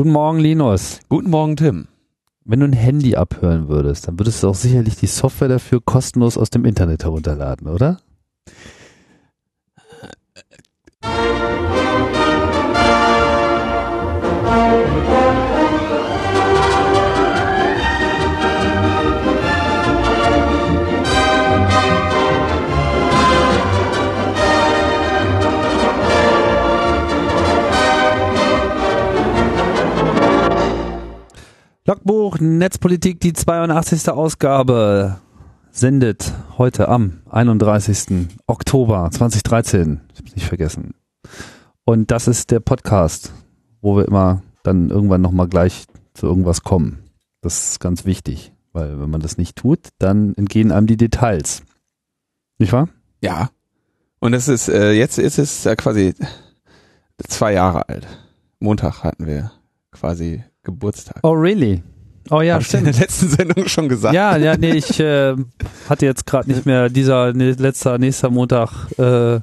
Guten Morgen, Linus. Guten Morgen, Tim. Wenn du ein Handy abhören würdest, dann würdest du auch sicherlich die Software dafür kostenlos aus dem Internet herunterladen, oder? Logbuch Netzpolitik, die 82. Ausgabe, sendet heute am 31. Oktober 2013. Ich hab's nicht vergessen. Und das ist der Podcast, wo wir immer dann irgendwann nochmal gleich zu irgendwas kommen. Das ist ganz wichtig, weil wenn man das nicht tut, dann entgehen einem die Details. Nicht wahr? Ja. Und es ist, äh, jetzt ist es äh, quasi zwei Jahre alt. Montag hatten wir quasi Geburtstag. Oh, really? Oh ja, Hab ich in stimmt. der letzten Sendung schon gesagt. Ja, ja, nee, ich äh, hatte jetzt gerade nicht mehr dieser nee, letzter nächster Montag. Äh,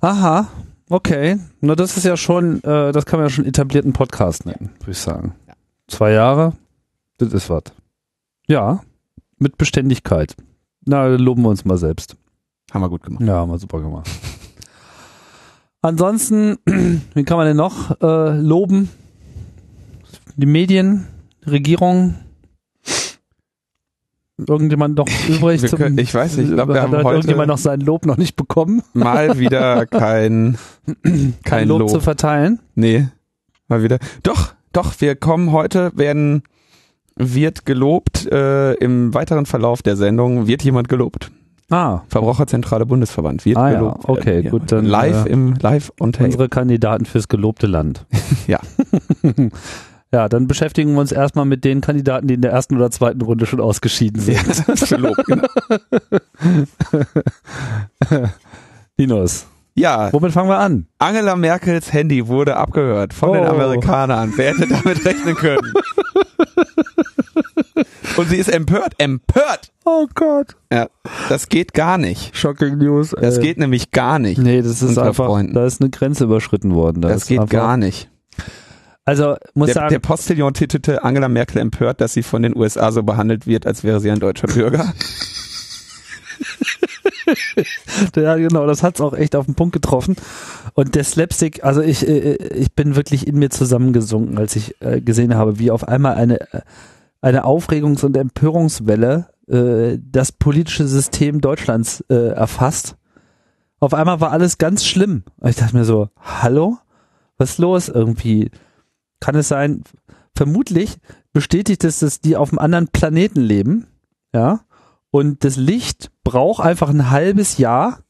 aha, okay. Na, das ist ja schon, äh, das kann man ja schon etablierten Podcast nennen, würde ich sagen. Ja. Zwei Jahre, das ist was. Ja, mit Beständigkeit. Na, loben wir uns mal selbst. Haben wir gut gemacht. Ja, haben wir super gemacht. Ansonsten, wie kann man denn noch äh, loben? Die Medien, Regierung. Irgendjemand noch übrig? Zum, können- ich weiß nicht, ich glaub, wir hat haben heute- irgendjemand noch sein Lob noch nicht bekommen, Mal wieder kein, kein Lob, Lob. zu verteilen. Nee, mal wieder. Doch, doch, wir kommen heute, werden, wird gelobt, äh, im weiteren Verlauf der Sendung wird jemand gelobt. Ah, Verbraucherzentrale Bundesverband wird Ah ja, gelobt. okay, werden hier gut, dann, Live äh, im, live tape. unsere Kandidaten fürs gelobte Land. Ja. Ja, dann beschäftigen wir uns erstmal mit den Kandidaten, die in der ersten oder zweiten Runde schon ausgeschieden sind. Ja, gelobt, genau. Linus, Ja, womit fangen wir an? Angela Merkels Handy wurde abgehört von den Oh. Amerikanern. Wer hätte damit rechnen können? Und sie ist empört, empört. Oh Gott. Ja, das geht gar nicht. Shocking News. Das äh, geht nämlich gar nicht. Nee, das ist einfach, Freunden. da ist eine Grenze überschritten worden. Da Das geht einfach, gar nicht. Also, muss Der, sagen, der Postillon titelte Angela Merkel empört, dass sie von den USA so behandelt wird, als wäre sie ein deutscher Bürger. ja, genau, das hat's auch echt auf den Punkt getroffen. Und der Slapstick, also ich, äh, ich bin wirklich in mir zusammengesunken, als ich äh, gesehen habe, wie auf einmal eine, äh, eine Aufregungs- und Empörungswelle äh, das politische System Deutschlands äh, erfasst. Auf einmal war alles ganz schlimm. Und ich dachte mir so, hallo? Was ist los irgendwie? Kann es sein, vermutlich bestätigt es, dass die auf einem anderen Planeten leben, ja, und das Licht braucht einfach ein halbes Jahr,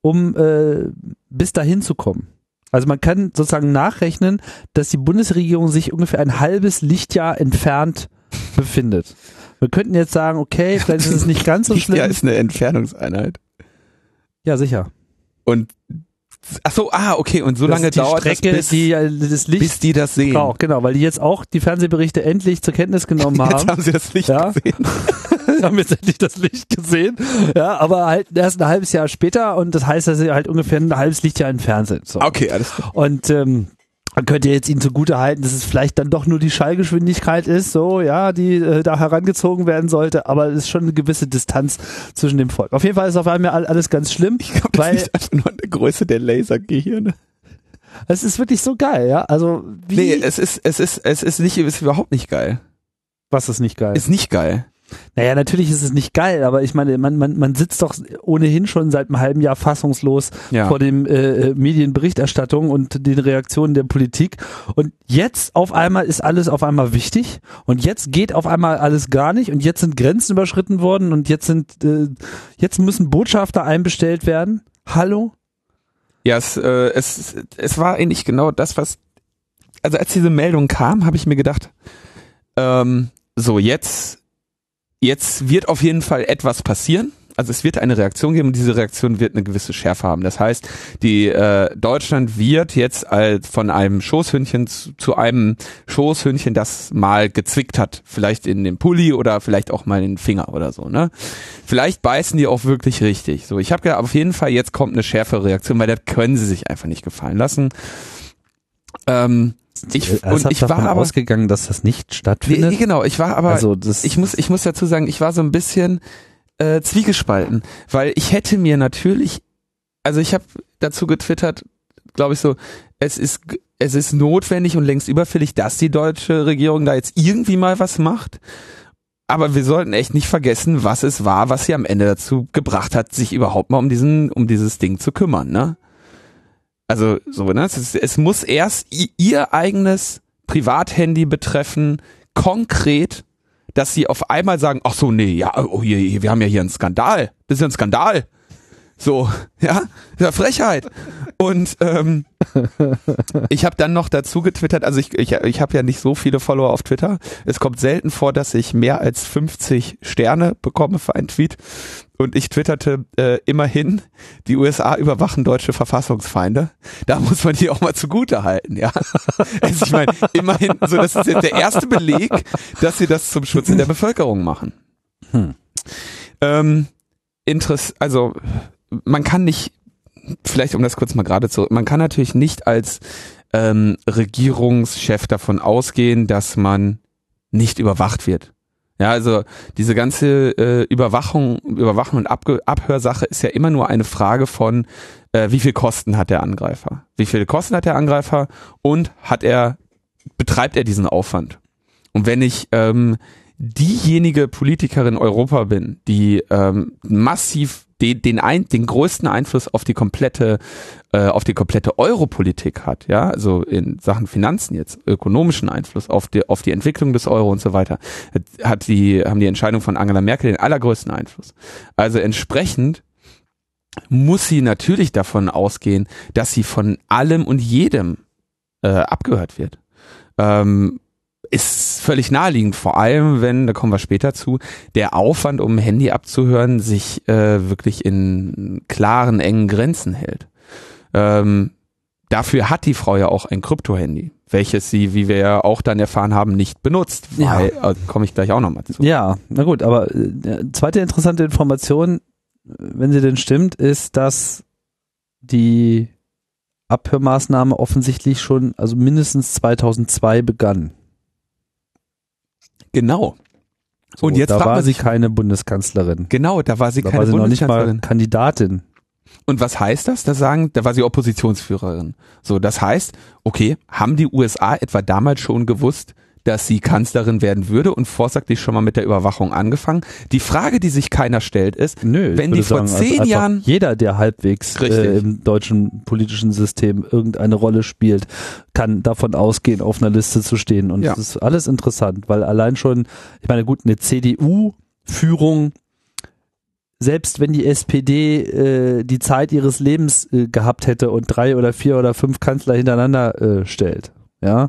um äh, bis dahin zu kommen. Also man kann sozusagen nachrechnen, dass die Bundesregierung sich ungefähr ein halbes Lichtjahr entfernt befindet. Wir könnten jetzt sagen, okay, vielleicht ist es nicht ganz so schlimm. Ja, ist eine Entfernungseinheit. Ja, sicher. Und ach so, ah, okay. Und so Das lange dauert Strecke, das, bis, die äh, das Licht bis die das sehen. braucht. Genau, weil die jetzt auch die Fernsehberichte endlich zur Kenntnis genommen Jetzt haben. haben sie das Licht Ja. gesehen. haben jetzt endlich das Licht gesehen. Ja, aber halt erst ein halbes Jahr später und das heißt, dass sie halt ungefähr ein halbes Lichtjahr entfernt sind. So. Okay, alles klar. Und ähm, man könnte jetzt ihnen zugute halten, dass es vielleicht dann doch nur die Schallgeschwindigkeit ist, so, ja, die äh, da herangezogen werden sollte, aber es ist schon eine gewisse Distanz zwischen dem Volk. Auf jeden Fall ist auf einmal all- alles ganz schlimm, Ich glaube, das weil liegt einfach nur an der Größe der Lasergehirne. es ist wirklich so geil, ja. Also wie Nee, es ist, es ist, es ist nicht, es ist überhaupt nicht geil. was ist nicht geil? Ist nicht geil. Naja, natürlich ist es nicht geil, aber ich meine, man, man, man sitzt doch ohnehin schon seit einem halben Jahr fassungslos Ja. vor dem äh, Medienberichterstattung und den Reaktionen der Politik. Und jetzt auf einmal ist alles auf einmal wichtig und jetzt geht auf einmal alles gar nicht und jetzt sind Grenzen überschritten worden und jetzt sind äh, jetzt müssen Botschafter einbestellt werden. Hallo? Ja, es, äh, es, es war eigentlich genau das, was. Also als diese Meldung kam, habe ich mir gedacht, ähm, so jetzt, jetzt wird auf jeden Fall etwas passieren. Also es wird eine Reaktion geben und diese Reaktion wird eine gewisse Schärfe haben. Das heißt, die äh, Deutschland wird jetzt als von einem Schoßhündchen zu, zu einem Schoßhündchen, das mal gezwickt hat, vielleicht in den Pulli oder vielleicht auch mal in den Finger oder so. Ne? Vielleicht beißen die auch wirklich richtig. So, ich habe auf jeden Fall jetzt kommt eine schärfere Reaktion, weil das können sie sich einfach nicht gefallen lassen. Ähm, ich, und ich war davon aber ausgegangen, dass das nicht Nee, stattfindet. genau, ich war aber, also das, ich muss, ich muss dazu sagen, ich war so ein bisschen äh, zwiegespalten, weil ich hätte mir natürlich, also ich habe dazu getwittert, glaube ich so, es ist, es ist notwendig und längst überfällig, dass die deutsche Regierung da jetzt irgendwie mal was macht. Aber wir sollten echt nicht vergessen, was es war, was sie am Ende dazu gebracht hat, sich überhaupt mal um diesen, um dieses Ding zu kümmern, ne? Also so, ne? Es, ist, es muss erst ihr eigenes Privathandy betreffen, konkret, dass sie auf einmal sagen, ach so, nee, ja, oh, hier, hier, wir haben ja hier einen Skandal. Das ist ja ein Skandal. So, ja, ja Frechheit. Und ähm, ich habe dann noch dazu getwittert, also ich, ich, ich habe ja nicht so viele Follower auf Twitter. Es kommt selten vor, dass ich mehr als 50 Sterne bekomme für einen Tweet. Und ich twitterte äh, immerhin, die USA überwachen deutsche Verfassungsfeinde. Da muss man die auch mal zugute halten, ja. Also ich meine, immerhin, so das ist jetzt der erste Beleg, dass sie das zum Schutze der Bevölkerung machen. Hm. Ähm, Interess also man kann nicht, vielleicht um das kurz mal gerade zu, man kann natürlich nicht als ähm, Regierungschef davon ausgehen, dass man nicht überwacht wird. Ja, also diese ganze äh, Überwachung, Überwachung und Abge Abhörsache ist ja immer nur eine Frage von, äh, wie viel Kosten hat der Angreifer? Wie viele Kosten hat der Angreifer und hat er, betreibt er diesen Aufwand? Und wenn ich ähm, diejenige Politikerin Europa bin, die ähm, massiv den, den, ein, den größten Einfluss auf die komplette äh, auf die komplette Europolitik hat, ja, also in Sachen Finanzen jetzt, ökonomischen Einfluss auf die auf die Entwicklung des Euro und so weiter, hat die haben die Entscheidung von Angela Merkel den allergrößten Einfluss. Also entsprechend muss sie natürlich davon ausgehen, dass sie von allem und jedem äh, abgehört wird. Ähm, ist völlig naheliegend, vor allem wenn, da kommen wir später zu, der Aufwand, um ein Handy abzuhören, sich äh, wirklich in klaren, engen Grenzen hält. Ähm, dafür hat die Frau ja auch ein Krypto-Handy, welches sie, wie wir ja auch dann erfahren haben, nicht benutzt. Ja. Äh, komme ich gleich auch nochmal zu. Ja, na gut, aber äh, zweite interessante Information, wenn sie denn stimmt, ist, dass die Abhörmaßnahme offensichtlich schon, also mindestens 2002 begann. Genau. So, Und jetzt da war sie keine Bundeskanzlerin. Genau, da war sie Da keine war sie noch nicht mal Bundeskanzlerin. Kandidatin. Und was heißt das? Da sagen, da war sie Oppositionsführerin. So, das heißt, okay, haben die USA etwa damals schon gewusst, dass sie Kanzlerin werden würde und vorsagtlich schon mal mit der Überwachung angefangen? Die Frage, die sich keiner stellt, ist, Nö, Wenn die vor sagen, also zehn einfach Jahren- jeder, der halbwegs äh, im deutschen politischen System irgendeine Rolle spielt, kann davon ausgehen, auf einer Liste zu stehen. Und Ja. das ist alles interessant, weil allein schon, ich meine, gut, eine CDU-Führung, selbst wenn die SPD äh, die Zeit ihres Lebens äh, gehabt hätte und drei oder vier oder fünf Kanzler hintereinander äh, stellt, ja,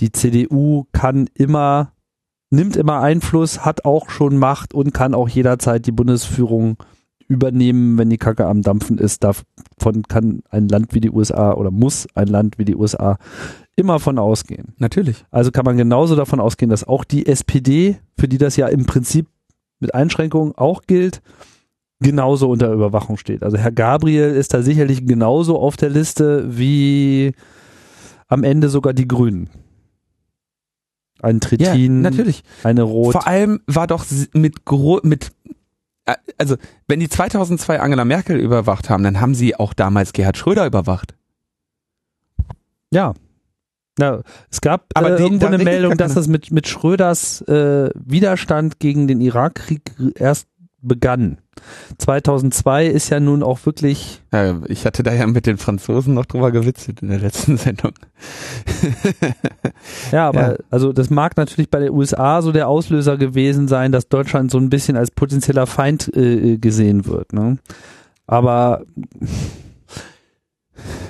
die CDU kann immer nimmt immer Einfluss, hat auch schon Macht und kann auch jederzeit die Bundesführung übernehmen, wenn die Kacke am Dampfen ist. Davon kann ein Land wie die USA oder muss ein Land wie die USA immer von ausgehen. natürlich. Also kann man genauso davon ausgehen, dass auch die SPD, für die das ja im Prinzip mit Einschränkungen auch gilt, genauso unter Überwachung steht. Also Herr Gabriel ist da sicherlich genauso auf der Liste wie am Ende sogar die Grünen. Ein Trittin, natürlich. eine Rot. Vor allem war doch mit gro mit äh, also wenn die 2002 Angela Merkel überwacht haben, dann haben sie auch damals Gerhard Schröder überwacht. Ja. Ja, es gab Aber äh, die- irgendwo eine Meldung, dass das mit, mit Schröders äh, Widerstand gegen den Irakkrieg erst begann. 2002 ist ja nun auch wirklich, Äh, ich hatte da ja mit den Franzosen noch drüber gewitzelt in der letzten Sendung. ja, aber Ja. also das mag natürlich bei den USA so der Auslöser gewesen sein, dass Deutschland so ein bisschen als potenzieller Feind äh, gesehen wird. Ne? Aber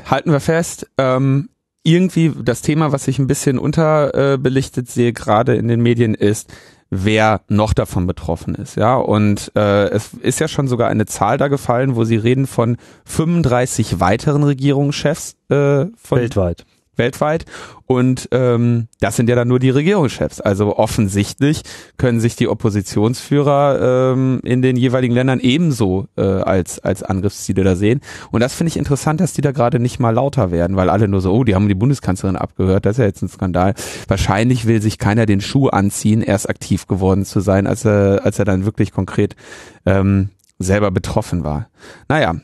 halten wir fest, ähm, irgendwie das Thema, was ich ein bisschen unterbelichtet sehe, gerade in den Medien, ist, wer noch davon betroffen ist. Ja, und äh, es ist ja schon sogar eine Zahl da gefallen, wo sie reden von 35 weiteren Regierungschefs äh, von weltweit. Weltweit. Und ähm, das sind ja dann nur die Regierungschefs. Also offensichtlich können sich die Oppositionsführer ähm, in den jeweiligen Ländern ebenso äh, als, als Angriffsziele da sehen. Und das finde ich interessant, dass die da gerade nicht mal lauter werden, weil alle nur so, oh, die haben die Bundeskanzlerin abgehört, das ist ja jetzt ein Skandal. Wahrscheinlich will sich keiner den Schuh anziehen, erst aktiv geworden zu sein, als er, als er dann wirklich konkret ähm, selber betroffen war. Naja,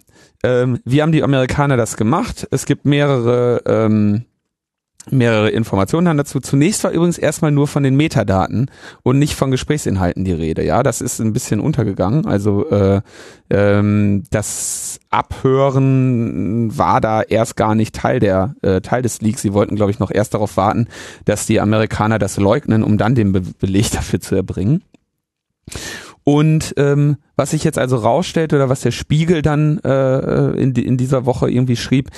ähm, wie haben die Amerikaner das gemacht? Es gibt mehrere ähm, mehrere Informationen dann dazu. Zunächst war übrigens erstmal nur von den Metadaten und nicht von Gesprächsinhalten die Rede. Ja, das ist ein bisschen untergegangen. Also äh, ähm, das Abhören war da erst gar nicht Teil der äh, Teil des Leaks. Sie wollten, glaube ich, noch erst darauf warten, dass die Amerikaner das leugnen, um dann den Be Beleg dafür zu erbringen. Und ähm, was sich jetzt also rausstellt oder was der Spiegel dann äh, in, in dieser Woche irgendwie schrieb,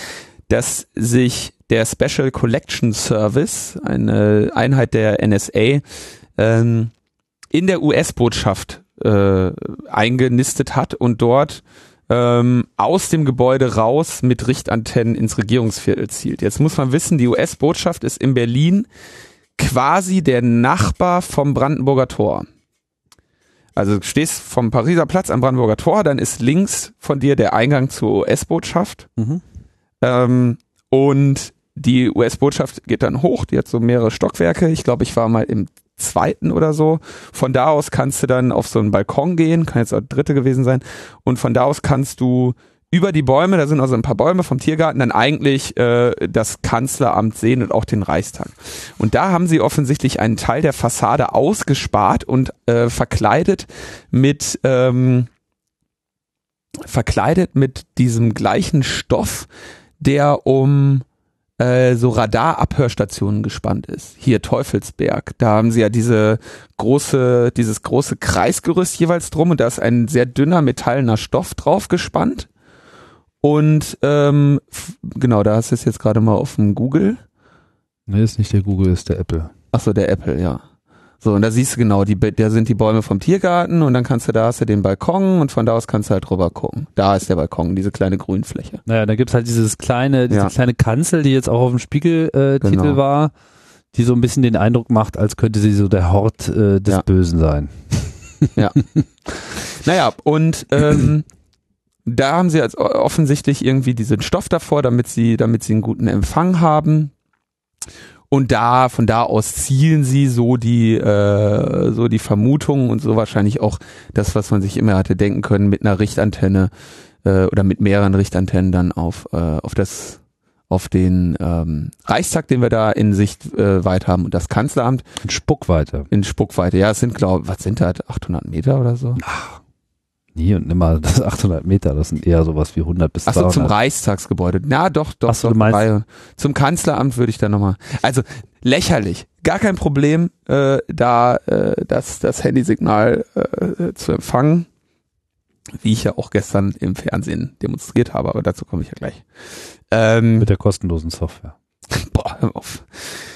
dass sich der Special Collection Service, eine Einheit der NSA, ähm, in der US-Botschaft äh, eingenistet hat und dort ähm, aus dem Gebäude raus mit Richtantennen ins Regierungsviertel zielt. Jetzt muss man wissen, die US-Botschaft ist in Berlin quasi der Nachbar vom Brandenburger Tor. Also du stehst vom Pariser Platz am Brandenburger Tor, dann ist links von dir der Eingang zur US-Botschaft. Mhm. Ähm, und die US-Botschaft geht dann hoch, die hat so mehrere Stockwerke. Ich glaube, ich war mal im zweiten oder so. Von da aus kannst du dann auf so einen Balkon gehen, kann jetzt auch dritte gewesen sein. Und von da aus kannst du über die Bäume, da sind also ein paar Bäume vom Tiergarten, dann eigentlich äh, das Kanzleramt sehen und auch den Reichstag. Und da haben sie offensichtlich einen Teil der Fassade ausgespart und äh, verkleidet mit ähm, verkleidet mit diesem gleichen Stoff, der um äh, so Radarabhörstationen gespannt ist. Hier Teufelsberg, da haben sie ja diese große, dieses große Kreisgerüst jeweils drum und da ist ein sehr dünner metallener Stoff drauf gespannt. Und ähm, genau, da hast du es jetzt gerade mal auf dem Google. Nee, ist nicht der Google, ist der Apple. Achso, der Apple, ja. So, und da siehst du genau, die, da sind die Bäume vom Tiergarten und dann kannst du, da hast du den Balkon und von da aus kannst du halt drüber gucken. Da ist der Balkon, diese kleine Grünfläche. Naja, da gibt's halt dieses kleine, diese ja. kleine Kanzel, die jetzt auch auf dem Spiegeltitel äh, genau. war, die so ein bisschen den Eindruck macht, als könnte sie so der Hort äh, des ja. Bösen sein. Ja. naja, und ähm, da haben sie jetzt offensichtlich irgendwie diesen Stoff davor, damit sie, damit sie einen guten Empfang haben. Und da, von da aus zielen sie so die, äh, so die Vermutungen und so wahrscheinlich auch das, was man sich immer hatte denken können, mit einer Richtantenne äh, oder mit mehreren Richtantennen dann auf, äh, auf das, auf den ähm, Reichstag, den wir da in Sicht äh, weit haben und das Kanzleramt. In Spuckweite. In Spuckweite, ja, es sind glaube, was sind das, 800 Meter oder so? Ach, Nie und nimmer das 800 Meter, das sind eher sowas wie 100 bis 200. Achso, zum Reichstagsgebäude. Na, doch, doch. Achso, du meinst, bei, zum Kanzleramt würde ich da nochmal. Also lächerlich. Gar kein Problem, äh, da äh, das, das Handysignal äh, zu empfangen. Wie ich ja auch gestern im Fernsehen demonstriert habe, aber dazu komme ich ja gleich. Ähm, Mit der kostenlosen Software. Boah, hör auf.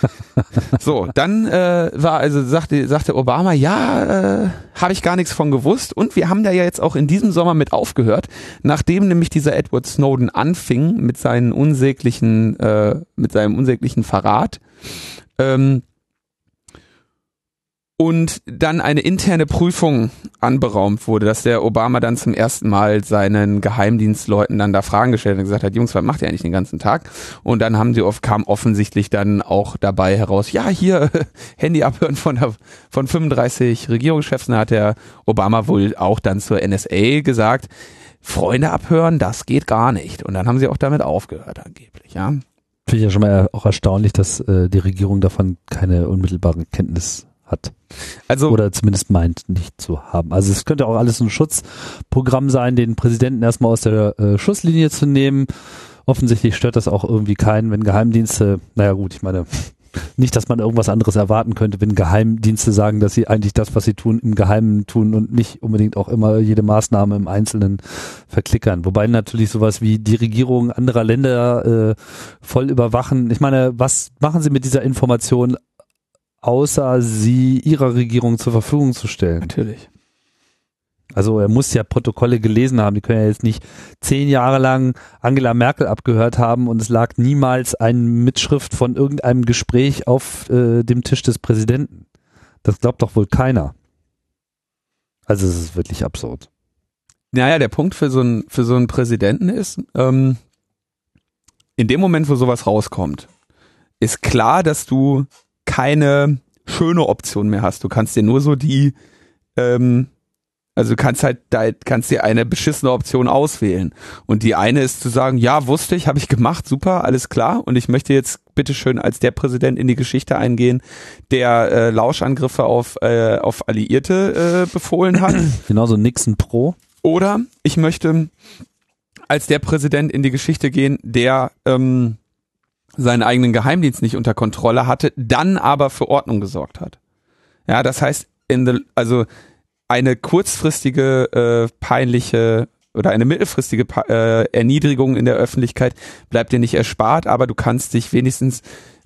so, dann äh, war also sagte sagte Obama, ja, äh, habe ich gar nichts von gewusst und wir haben da ja jetzt auch in diesem Sommer mit aufgehört, nachdem nämlich dieser Edward Snowden anfing mit seinen unsäglichen äh, mit seinem unsäglichen Verrat. Ähm, und dann eine interne Prüfung anberaumt wurde, dass der Obama dann zum ersten Mal seinen Geheimdienstleuten dann da Fragen gestellt und gesagt hat, Jungs, was macht ihr eigentlich den ganzen Tag? Und dann haben sie oft, kam offensichtlich dann auch dabei heraus, ja, hier Handy abhören von, der, von 35 Regierungschefs. Da hat der Obama wohl auch dann zur NSA gesagt, Freunde abhören, das geht gar nicht. Und dann haben sie auch damit aufgehört angeblich, ja. Finde ich ja schon mal auch erstaunlich, dass äh, die Regierung davon keine unmittelbare Kenntnis hat. Also oder zumindest meint nicht zu haben. Also es könnte auch alles ein Schutzprogramm sein, den Präsidenten erstmal aus der äh, Schusslinie zu nehmen. Offensichtlich stört das auch irgendwie keinen, wenn Geheimdienste, naja gut, ich meine, nicht, dass man irgendwas anderes erwarten könnte, wenn Geheimdienste sagen, dass sie eigentlich das, was sie tun, im Geheimen tun und nicht unbedingt auch immer jede Maßnahme im Einzelnen verklickern. Wobei natürlich sowas wie die Regierung anderer Länder äh, voll überwachen. Ich meine, was machen sie mit dieser Information außer sie ihrer Regierung zur Verfügung zu stellen. Natürlich. Also er muss ja Protokolle gelesen haben. Die können ja jetzt nicht zehn Jahre lang Angela Merkel abgehört haben und es lag niemals eine Mitschrift von irgendeinem Gespräch auf äh, dem Tisch des Präsidenten. Das glaubt doch wohl keiner. Also es ist wirklich absurd. Naja, der Punkt für so einen, für so einen Präsidenten ist, ähm, in dem Moment, wo sowas rauskommt, ist klar, dass du keine schöne Option mehr hast. Du kannst dir nur so die, ähm, also du kannst halt, da kannst dir eine beschissene Option auswählen. Und die eine ist zu sagen, ja, wusste ich, habe ich gemacht, super, alles klar. Und ich möchte jetzt bitteschön als der Präsident in die Geschichte eingehen, der äh, Lauschangriffe auf, äh, auf Alliierte äh, befohlen hat. Genauso Nixon Pro. Oder ich möchte als der Präsident in die Geschichte gehen, der ähm, seinen eigenen Geheimdienst nicht unter Kontrolle hatte, dann aber für Ordnung gesorgt hat. Ja, das heißt, in the, also eine kurzfristige äh, peinliche oder eine mittelfristige äh, Erniedrigung in der Öffentlichkeit bleibt dir nicht erspart, aber du kannst dich wenigstens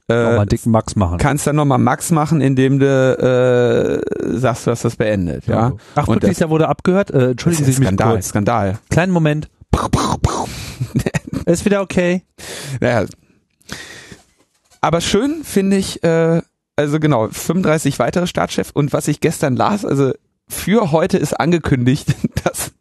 äh, nochmal dicken Max machen. Kannst dann nochmal Max machen, indem du äh, sagst, du hast das beendet. Ja. Ach, Und wirklich, der wurde abgehört? Äh, entschuldigen Sie mich Skandal, kurz. Skandal. Kleinen Moment. Ist wieder okay. Ja. Aber schön finde ich, äh, also genau, 35 weitere Staatschefs und was ich gestern las, also für heute ist angekündigt, dass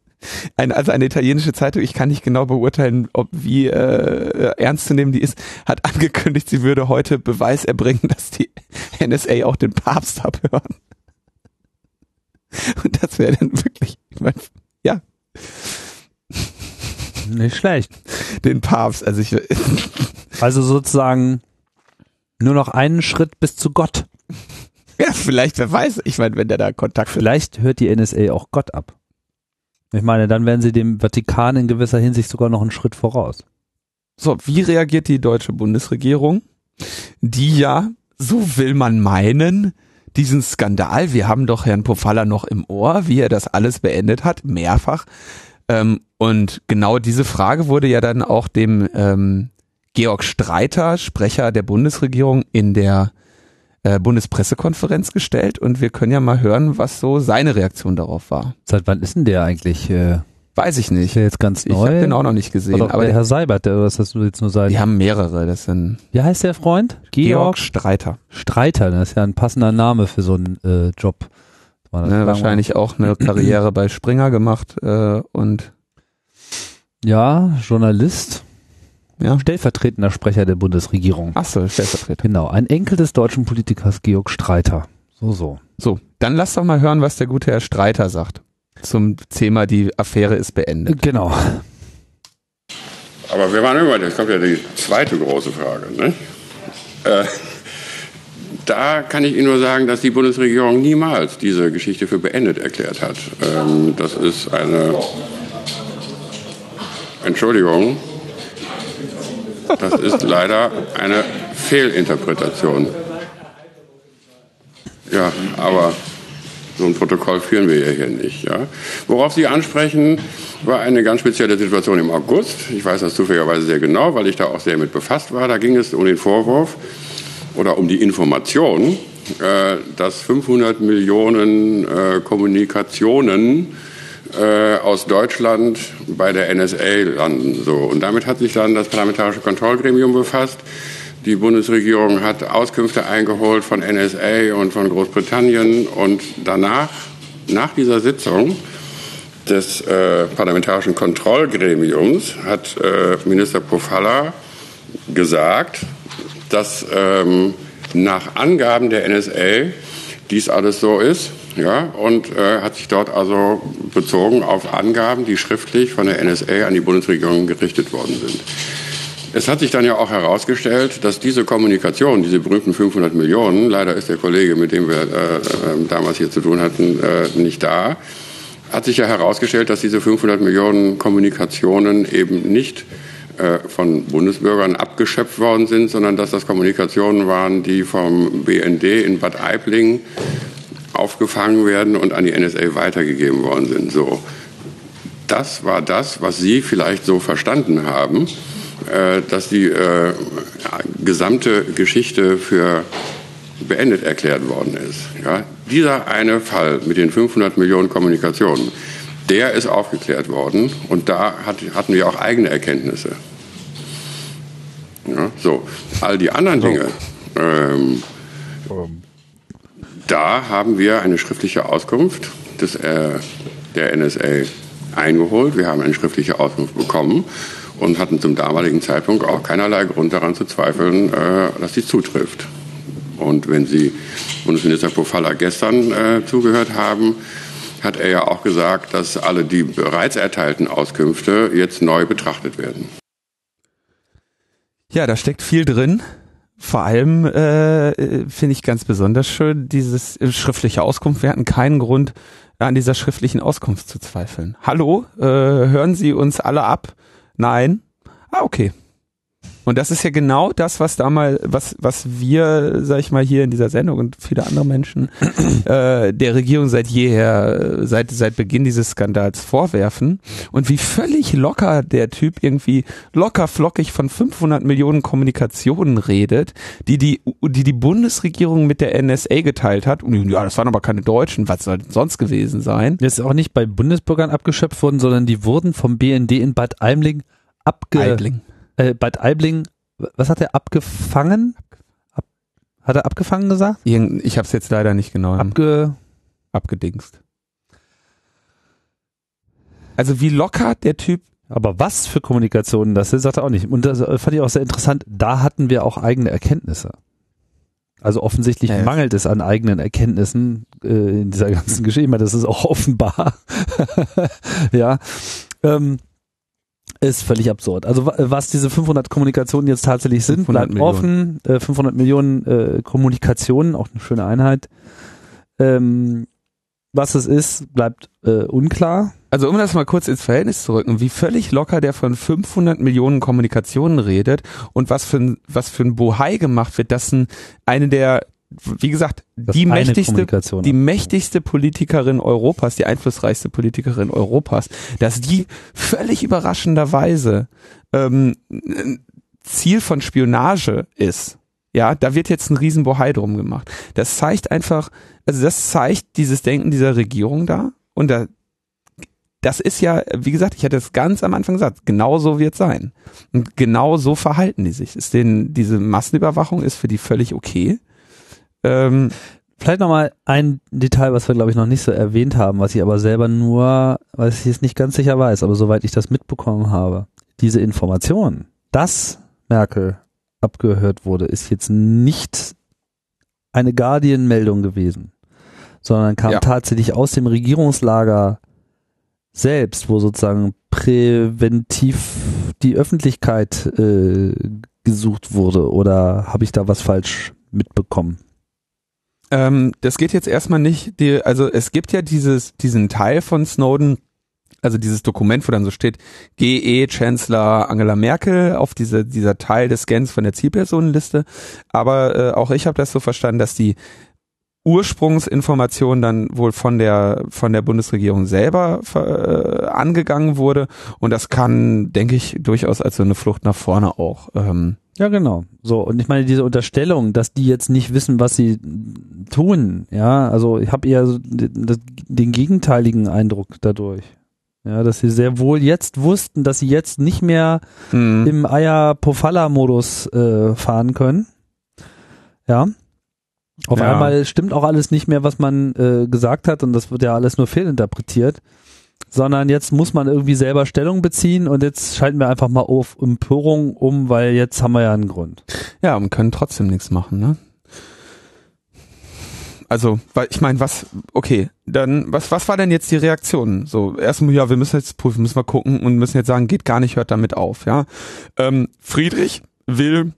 ein, also eine italienische Zeitung, ich kann nicht genau beurteilen, ob wie äh, ernst zu nehmen die ist, hat angekündigt, sie würde heute Beweis erbringen, dass die NSA auch den Papst abhören. Und das wäre dann wirklich, ich mein, ja. Nicht schlecht. Den Papst, also ich. Also sozusagen nur noch einen Schritt bis zu Gott. Ja, vielleicht, wer weiß, ich meine, wenn der da Kontakt Vielleicht hört die NSA auch Gott ab. Ich meine, dann wären sie dem Vatikan in gewisser Hinsicht sogar noch einen Schritt voraus. So, wie reagiert die deutsche Bundesregierung? Die ja, so will man meinen, diesen Skandal, wir haben doch Herrn Pofalla noch im Ohr, wie er das alles beendet hat, mehrfach. Ähm, und genau diese Frage wurde ja dann auch dem ähm, Georg Streiter, Sprecher der Bundesregierung, in der äh, Bundespressekonferenz gestellt und wir können ja mal hören, was so seine Reaktion darauf war. Seit wann ist denn der eigentlich? Äh, Weiß ich nicht. ist der jetzt ganz Ich neu? habe den auch noch nicht gesehen, aber der Herr Seibert, der, was hast du jetzt nur sein? die haben mehrere. Das sind Wie heißt der Freund? Georg Streiter. Streiter, das ist ja ein passender Name für so einen äh, Job. Ne, wahrscheinlich auch eine Karriere bei Springer gemacht äh, und Ja, Journalist, ja. stellvertretender Sprecher der Bundesregierung. Achso, Stellvertreter. Genau, ein Enkel des deutschen Politikers Georg Streiter. So, so. So, dann lass doch mal hören, was der gute Herr Streiter sagt zum Thema die Affäre ist beendet. Genau. Aber wir waren immer, jetzt kommt ja die zweite große Frage. Ne? Äh, da kann ich Ihnen nur sagen, dass die Bundesregierung niemals diese Geschichte für beendet erklärt hat. Ähm, das ist eine Entschuldigung. Das ist leider eine Fehlinterpretation. Ja, aber so ein Protokoll führen wir ja hier nicht. Ja? Worauf Sie ansprechen, war eine ganz spezielle Situation im August. Ich weiß das zufälligerweise sehr genau, weil ich da auch sehr mit befasst war. Da ging es um den Vorwurf oder um die Information, äh, dass 500 Millionen äh, Kommunikationen äh, aus Deutschland bei der NSA landen. So. Und damit hat sich dann das Parlamentarische Kontrollgremium befasst. Die Bundesregierung hat Auskünfte eingeholt von NSA und von Großbritannien und danach, nach dieser Sitzung des äh, Parlamentarischen Kontrollgremiums, hat äh, Minister Pofalla gesagt, dass ähm, nach Angaben der NSA dies alles so ist. Ja, und äh, hat sich dort also bezogen auf Angaben, die schriftlich von der NSA an die Bundesregierung gerichtet worden sind. Es hat sich dann ja auch herausgestellt, dass diese Kommunikation, diese berühmten 500 Millionen, leider ist der Kollege, mit dem wir äh, äh, damals hier zu tun hatten, äh, nicht da, hat sich ja herausgestellt, dass diese 500 Millionen Kommunikationen eben nicht von Bundesbürgern abgeschöpft worden sind, sondern dass das Kommunikationen waren, die vom BND in Bad Aibling aufgefangen werden und an die NSA weitergegeben worden sind. So. Das war das, was Sie vielleicht so verstanden haben, äh, dass die äh, gesamte Geschichte für beendet erklärt worden ist. Ja, dieser eine Fall mit den 500 Millionen Kommunikationen, der ist aufgeklärt worden und da hat, hatten wir auch eigene Erkenntnisse. Ja, so, all die anderen Dinge, ähm, da haben wir eine schriftliche Auskunft des, äh, der NSA eingeholt. Wir haben eine schriftliche Auskunft bekommen und hatten zum damaligen Zeitpunkt auch keinerlei Grund daran zu zweifeln, äh, dass die zutrifft. Und wenn Sie Bundesminister Pofalla gestern äh, zugehört haben, hat er ja auch gesagt, dass alle die bereits erteilten Auskünfte jetzt neu betrachtet werden. Ja, da steckt viel drin. Vor allem äh, finde ich ganz besonders schön dieses äh, schriftliche Auskunft. Wir hatten keinen Grund, an dieser schriftlichen Auskunft zu zweifeln. Hallo, äh, hören Sie uns alle ab? Nein? Ah, okay. Und das ist ja genau das, was da mal, was, was wir, sag ich mal, hier in dieser Sendung und viele andere Menschen äh, der Regierung seit jeher, seit, seit Beginn dieses Skandals vorwerfen. Und wie völlig locker der Typ irgendwie locker flockig von 500 Millionen Kommunikationen redet, die die, die die Bundesregierung mit der NSA geteilt hat. Und ja, das waren aber keine Deutschen, was soll denn sonst gewesen sein? Das ist auch nicht bei Bundesbürgern abgeschöpft worden, sondern die wurden vom BND in Bad Aibling abge... Eibling äh, Bad Aibling, was hat er abgefangen? Ab, hat er abgefangen gesagt? Irgend, ich habe es jetzt leider nicht genau Abge abgedingst. Also wie locker der Typ. Aber was für Kommunikationen das sind, sagt er auch nicht. Und das fand ich auch sehr interessant. Da hatten wir auch eigene Erkenntnisse. Also offensichtlich Ja, mangelt es an eigenen Erkenntnissen äh, in dieser ganzen Geschichte. Das ist auch offenbar. ja. Ähm, ist völlig absurd. Also wa- was diese 500 Kommunikationen jetzt tatsächlich sind, 500 bleibt offen. Äh, 500 Millionen äh, Kommunikationen, auch eine schöne Einheit. Ähm, was es ist, bleibt äh, unklar. Also um das mal kurz ins Verhältnis zu rücken, wie völlig locker der von 500 Millionen Kommunikationen redet und was für ein, was für ein Bohai gemacht wird, dass ein, eine der, wie gesagt, Das die mächtigste, die mächtigste Politikerin Europas, die einflussreichste Politikerin Europas, dass die völlig überraschenderweise ähm, Ziel von Spionage ist. Ja, da wird jetzt ein Riesenbohai drum gemacht. Das zeigt einfach, also das zeigt dieses Denken dieser Regierung da und da, das ist ja, wie gesagt, ich hatte es ganz am Anfang gesagt, genau so wird sein. Und genau so verhalten die sich. Ist denen, diese Massenüberwachung ist für die völlig okay. Ähm, Vielleicht nochmal ein Detail, was wir, glaube ich, noch nicht so erwähnt haben, was ich aber selber nur, was ich jetzt nicht ganz sicher weiß, aber soweit ich das mitbekommen habe. Diese Information, dass Merkel abgehört wurde, ist jetzt nicht eine Guardian-Meldung gewesen, sondern kam Ja. tatsächlich aus dem Regierungslager selbst, wo sozusagen präventiv die Öffentlichkeit äh, gesucht wurde. Oder habe ich da was falsch mitbekommen? Ähm, das geht jetzt erstmal nicht, die, also es gibt ja dieses, diesen Teil von Snowden, also dieses Dokument, wo dann so steht, GE Chancellor Angela Merkel auf diese, dieser Teil des Scans von der Zielpersonenliste. Aber äh, auch ich habe das so verstanden, dass die Ursprungsinformation dann wohl von der von der Bundesregierung selber äh, angegangen wurde und das kann, denke ich, durchaus als so eine Flucht nach vorne auch ähm, Ja, genau. So, und ich meine, diese Unterstellung, dass die jetzt nicht wissen, was sie tun, ja, also ich habe eher so den, den gegenteiligen Eindruck dadurch. Ja, dass sie sehr wohl jetzt wussten, dass sie jetzt nicht mehr Mhm. im Eier-Pofalla-Modus äh, fahren können. Ja. Auf Ja. einmal stimmt auch alles nicht mehr, was man äh, gesagt hat und das wird ja alles nur fehlinterpretiert. Sondern jetzt muss man irgendwie selber Stellung beziehen und jetzt schalten wir einfach mal auf Empörung um, weil jetzt haben wir ja einen Grund. Ja, und können trotzdem nichts machen, ne? Also, weil ich meine, was, okay, dann, was, was war denn jetzt die Reaktion? So, erstmal, ja, wir müssen jetzt prüfen, müssen wir gucken und müssen jetzt sagen, geht gar nicht, hört damit auf, ja. Ähm, Friedrich will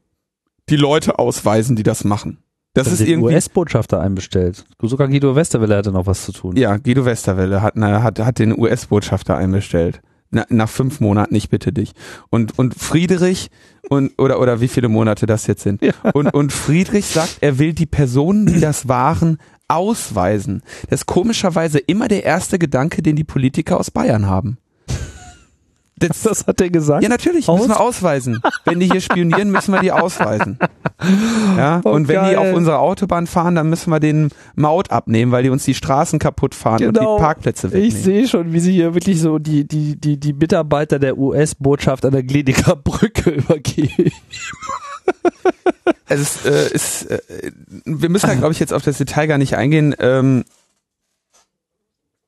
die Leute ausweisen, die das machen. Das ist den irgendwie. US-Botschafter einbestellt. Sogar Guido Westerwelle hatte noch was zu tun. Ja, Guido Westerwelle hat, na, hat, hat den US-Botschafter einbestellt. Na, nach fünf Monaten, ich bitte dich. Und, und Friedrich, und, oder, oder wie viele Monate das jetzt sind. Und, und Friedrich sagt, er will die Personen, die das waren, ausweisen. Das ist komischerweise immer der erste Gedanke, den die Politiker aus Bayern haben. Das, Das hat er gesagt. ja, natürlich, Aus? müssen wir ausweisen. Wenn die hier spionieren, müssen wir die ausweisen. Ja, Oh, und wenn die geil. auf unserer Autobahn fahren, dann müssen wir den Maut abnehmen, weil die uns die Straßen kaputt fahren und die Parkplätze wegnehmen. Genau. Ich sehe schon, wie sie hier wirklich so die, die, die, die Mitarbeiter der US-Botschaft an der Glediker Brücke übergehen. es ist, äh, ist äh, wir müssen da, glaube ich, jetzt auf das Detail gar nicht eingehen, ähm,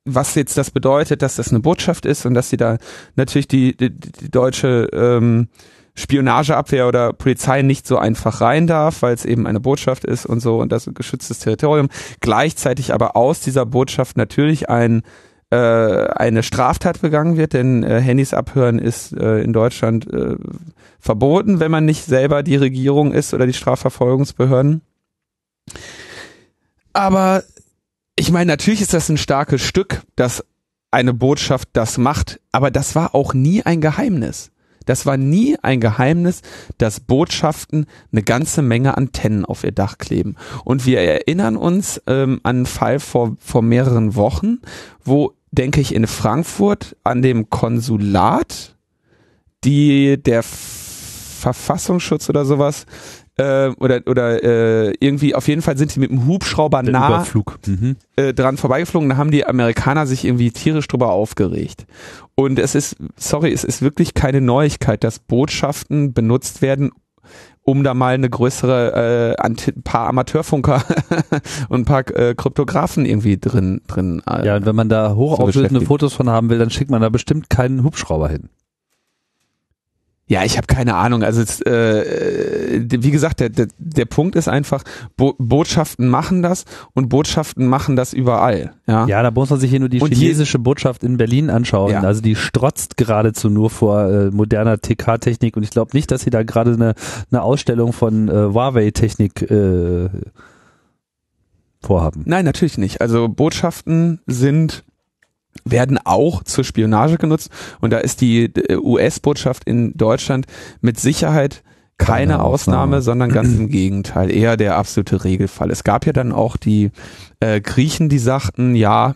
was jetzt das bedeutet, dass das eine Botschaft ist und dass sie da natürlich die, die, die deutsche ähm, Spionageabwehr oder Polizei nicht so einfach rein darf, weil es eben eine Botschaft ist und so und das ein geschütztes Territorium. Gleichzeitig aber aus dieser Botschaft natürlich ein äh, eine Straftat begangen wird, denn äh, Handys abhören ist äh, in Deutschland äh, verboten, wenn man nicht selber die Regierung ist oder die Strafverfolgungsbehörden. Aber ich meine, natürlich ist das ein starkes Stück, dass eine Botschaft das macht, aber das war auch nie ein Geheimnis. Das war nie ein Geheimnis, dass Botschaften eine ganze Menge Antennen auf ihr Dach kleben. Und wir erinnern uns ähm, an einen Fall vor, vor mehreren Wochen, wo, denke ich, in Frankfurt an dem Konsulat die der Verfassungsschutz oder sowas äh, oder oder äh, irgendwie auf jeden Fall sind die mit dem Hubschrauber Der nah. Mhm. äh, dran vorbeigeflogen, da haben die Amerikaner sich irgendwie tierisch drüber aufgeregt. Und es ist, sorry, es ist wirklich keine Neuigkeit, dass Botschaften benutzt werden, um da mal eine größere, äh, ein paar Amateurfunker und ein paar äh, Kryptografen irgendwie drin, drin. Äh, Ja, und wenn man da hochauflösende. Fotos von haben will, dann schickt man da bestimmt keinen Hubschrauber hin. Ja, ich habe keine Ahnung. Also es, äh, äh, wie gesagt, der, der, der Punkt ist einfach, Bo Botschaften machen das und Botschaften machen das überall. Ja. Ja, da muss man sich hier nur die Und chinesische Botschaft in Berlin anschauen. Ja. Also die strotzt geradezu nur vor äh, moderner TK-Technik und ich glaube nicht, dass sie da gerade eine, eine Ausstellung von äh, Huawei-Technik äh, vorhaben. Nein, natürlich nicht. Also Botschaften sind werden auch zur Spionage genutzt und da ist die US-Botschaft in Deutschland mit Sicherheit keine Keine Ausnahme, Ausnahme. sondern ganz im Gegenteil, eher der absolute Regelfall. Es gab ja dann auch die äh, Griechen, die sagten, ja,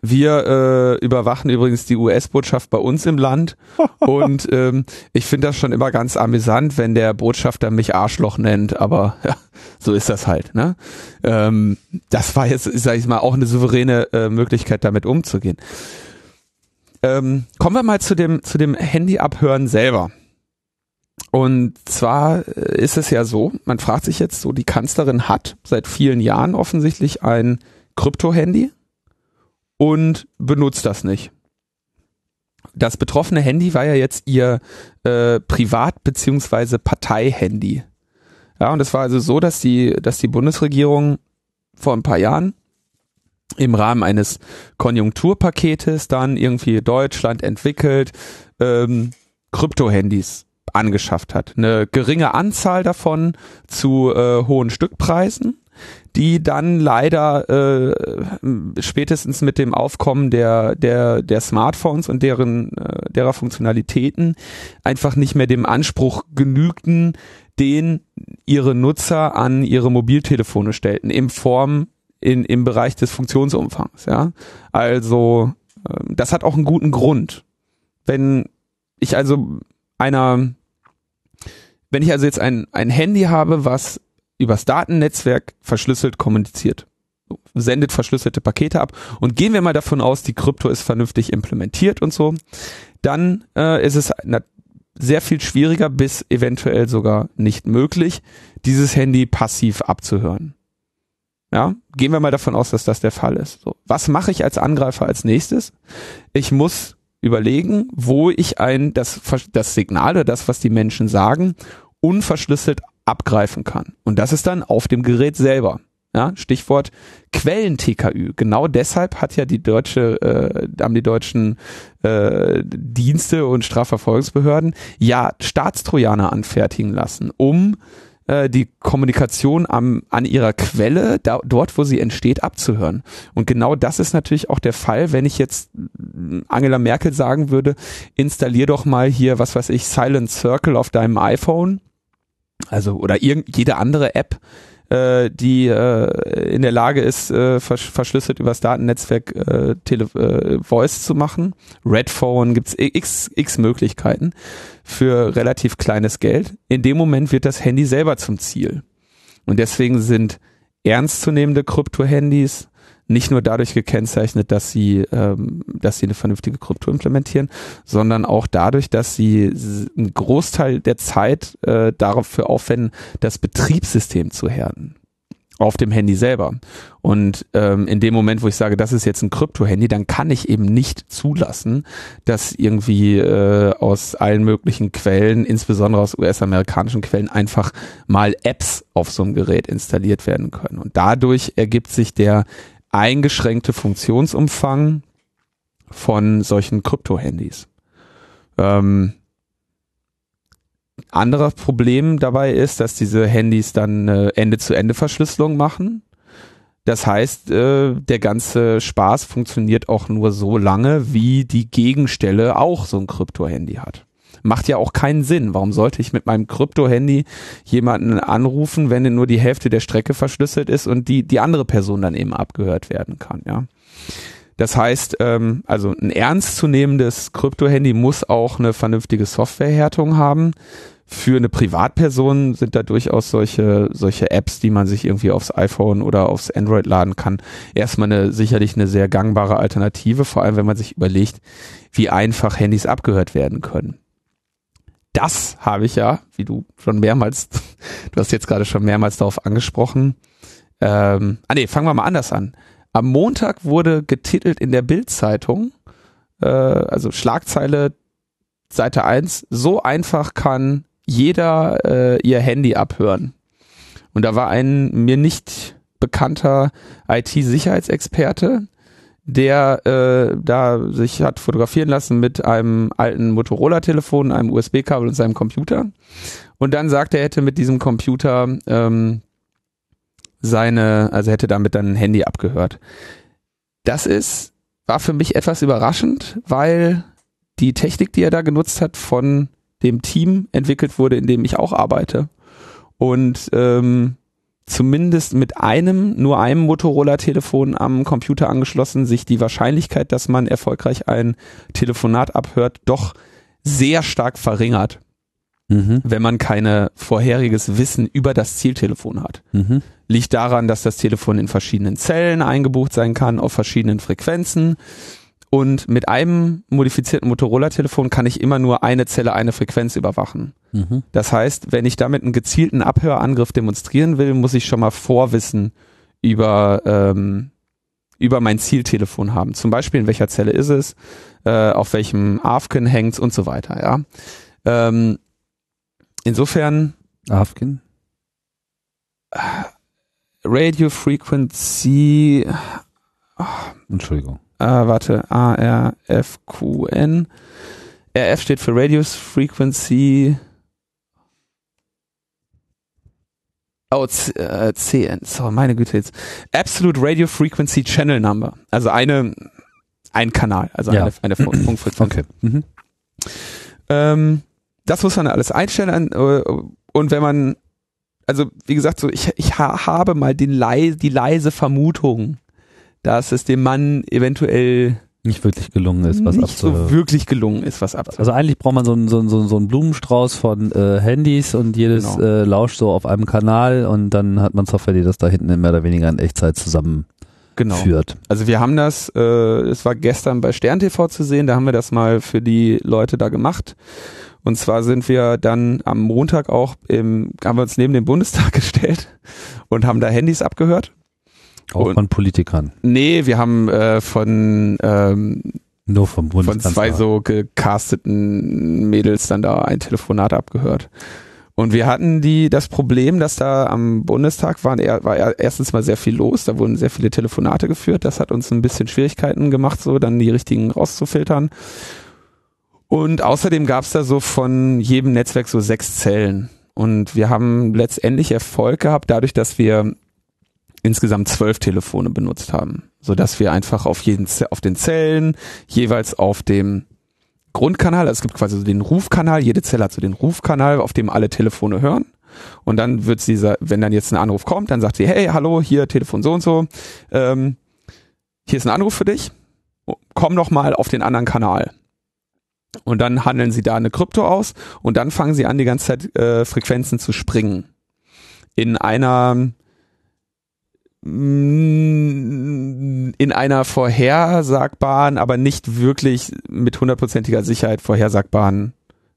wir äh, überwachen übrigens die US-Botschaft bei uns im Land und ähm, ich finde das schon immer ganz amüsant, wenn der Botschafter mich Arschloch nennt, aber ja, so ist das halt. Ne? Ähm, das war jetzt, sag ich mal, auch eine souveräne äh, Möglichkeit, damit umzugehen. Ähm, kommen wir mal zu dem, zu dem Handy-Abhören selber. Und zwar äh, ist es ja so, man fragt sich jetzt so, die Kanzlerin hat seit vielen Jahren offensichtlich ein Krypto-Handy und benutzt das nicht. Das betroffene Handy war ja jetzt ihr äh, Privat- beziehungsweise Partei-Handy. Ja, und es war also so, dass die, dass die Bundesregierung vor ein paar Jahren im Rahmen eines Konjunkturpaketes dann irgendwie Deutschland entwickelt, ähm, Krypto-Handys angeschafft hat. Eine geringe Anzahl davon zu äh, hohen Stückpreisen, die dann leider äh, spätestens mit dem Aufkommen der, der, der Smartphones und deren, äh, derer Funktionalitäten einfach nicht mehr dem Anspruch genügten, den ihre Nutzer an ihre Mobiltelefone stellten, in Form, in, im Bereich des Funktionsumfangs, ja. Also, ähm, das hat auch einen guten Grund. Wenn ich also einer, wenn ich also jetzt ein, ein Handy habe, was übers Datennetzwerk verschlüsselt kommuniziert, sendet verschlüsselte Pakete ab und gehen wir mal davon aus, die Krypto ist vernünftig implementiert und so, dann äh, ist es sehr viel schwieriger bis eventuell sogar nicht möglich, dieses Handy passiv abzuhören. Ja, gehen wir mal davon aus, dass das der Fall ist. So, was mache ich als Angreifer als nächstes? Ich muss überlegen, wo ich ein das das Signal oder das, was die Menschen sagen, unverschlüsselt abgreifen kann. Und das ist dann auf dem Gerät selber. Ja, Stichwort Quellen-TKÜ. Genau deshalb hat ja die deutsche, äh, haben die deutschen äh, Dienste und Strafverfolgungsbehörden ja Staatstrojaner anfertigen lassen, um äh, die Kommunikation am, an ihrer Quelle, da, dort wo sie entsteht, abzuhören. Und genau das ist natürlich auch der Fall, wenn ich jetzt mh, Angela Merkel sagen würde, installier doch mal hier, was weiß ich, Silent Circle auf deinem iPhone, also oder irgend, jede andere App, äh, die äh, in der Lage ist, äh, versch verschlüsselt übers Datennetzwerk äh, Tele äh, Voice zu machen. Redphone gibt's x, x Möglichkeiten für relativ kleines Geld. In dem Moment wird das Handy selber zum Ziel. Und deswegen sind ernstzunehmende Krypto-Handys nicht nur dadurch gekennzeichnet, dass sie, ähm, dass sie eine vernünftige Krypto implementieren, sondern auch dadurch, dass sie einen Großteil der Zeit äh, dafür aufwenden, das Betriebssystem zu härten auf dem Handy selber. Und ähm, in dem Moment, wo ich sage, das ist jetzt ein Krypto-Handy, dann kann ich eben nicht zulassen, dass irgendwie äh, aus allen möglichen Quellen, insbesondere aus US-amerikanischen Quellen, einfach mal Apps auf so einem Gerät installiert werden können. Und dadurch ergibt sich der eingeschränkte Funktionsumfang von solchen Krypto-Handys. Ähm, anderes Problem dabei ist, dass diese Handys dann Ende-zu-Ende-Verschlüsselung machen. Das heißt, äh, der ganze Spaß funktioniert auch nur so lange, wie die Gegenstelle auch so ein Krypto-Handy hat. Macht ja auch keinen Sinn. Warum sollte ich mit meinem Krypto-Handy jemanden anrufen, wenn nur die Hälfte der Strecke verschlüsselt ist und die, die andere Person dann eben abgehört werden kann, ja? Das heißt, ähm, also ein ernstzunehmendes Krypto-Handy muss auch eine vernünftige Softwarehärtung haben. Für eine Privatperson sind da durchaus solche, solche Apps, die man sich irgendwie aufs iPhone oder aufs Android laden kann, erstmal eine, sicherlich eine sehr gangbare Alternative, vor allem wenn man sich überlegt, wie einfach Handys abgehört werden können das habe ich ja, wie du schon mehrmals, du hast jetzt gerade schon mehrmals darauf angesprochen. Ähm, ah nee, fangen wir mal anders an. Am Montag wurde getitelt in der Bild-Zeitung, äh, also Schlagzeile Seite 1, so einfach kann jeder äh, ihr Handy abhören. Und da war ein mir nicht bekannter IT-Sicherheitsexperte, der äh, da sich hat fotografieren lassen mit einem alten Motorola-Telefon, einem USB-Kabel und seinem Computer. Und dann sagt er, hätte mit diesem Computer ähm, seine, also hätte damit dann ein Handy abgehört. Das ist, war für mich etwas überraschend, weil die Technik, die er da genutzt hat, von dem Team entwickelt wurde, in dem ich auch arbeite. Und ähm, zumindest mit einem, nur einem Motorola-Telefon am Computer angeschlossen, sich die Wahrscheinlichkeit, dass man erfolgreich ein Telefonat abhört, doch sehr stark verringert, mhm. wenn man keine vorheriges Wissen über das Zieltelefon hat. Mhm. Liegt daran, dass das Telefon in verschiedenen Zellen eingebucht sein kann, auf verschiedenen Frequenzen und mit einem modifizierten Motorola-Telefon kann ich immer nur eine Zelle, eine Frequenz überwachen. Mhm. Das heißt, wenn ich damit einen gezielten Abhörangriff demonstrieren will, muss ich schon mal Vorwissen über, ähm, über mein Zieltelefon haben. Zum Beispiel, in welcher Zelle ist es, äh, auf welchem AFKIN hängt und so weiter, ja. Ähm, insofern. AFKIN? Radio Frequency. Oh, Entschuldigung äh, warte, A, R, F, Q, N. RF steht für Radius Frequency. Oh, C, äh, CN, so, meine Güte jetzt. Absolute Radio Frequency Channel Number. Also eine, ein Kanal, also ja. eine, eine Funkfrequenz. Okay. Mhm. Ähm, das muss man alles einstellen. Äh, und wenn man, also wie gesagt, so ich, ich habe mal den leise, die leise Vermutung, dass es dem Mann eventuell nicht wirklich gelungen ist, was nicht so wirklich gelungen ist, was abzuhören. Also eigentlich braucht man so einen, so einen, so einen Blumenstrauß von äh, Handys und jedes genau. äh, lauscht so auf einem Kanal und dann hat man Software, die das da hinten mehr oder weniger in Echtzeit zusammen genau. führt. Also wir haben das, äh, es war gestern bei Stern TV zu sehen, da haben wir das mal für die Leute da gemacht. Und zwar sind wir dann am Montag auch im, haben wir uns neben den Bundestag gestellt und haben da Handys abgehört auch und, von Politikern. Nee, wir haben äh, von ähm, nur vom Von zwei so gecasteten Mädels dann da ein Telefonat abgehört. Und wir hatten die das Problem, dass da am Bundestag waren, war erstens mal sehr viel los, da wurden sehr viele Telefonate geführt. Das hat uns ein bisschen Schwierigkeiten gemacht, so dann die richtigen rauszufiltern. Und außerdem gab es da so von jedem Netzwerk so sechs Zellen. Und wir haben letztendlich Erfolg gehabt, dadurch, dass wir insgesamt zwölf Telefone benutzt haben, so dass wir einfach auf jeden auf den Zellen jeweils auf dem Grundkanal, also es gibt quasi so den Rufkanal, jede Zelle hat so den Rufkanal, auf dem alle Telefone hören. Und dann wird sie, wenn dann jetzt ein Anruf kommt, dann sagt sie, hey, hallo, hier Telefon so und so, ähm, hier ist ein Anruf für dich, komm doch mal auf den anderen Kanal. Und dann handeln sie da eine Krypto aus und dann fangen sie an, die ganze Zeit äh, Frequenzen zu springen. In einer in einer vorhersagbaren, aber nicht wirklich mit hundertprozentiger Sicherheit vorhersagbaren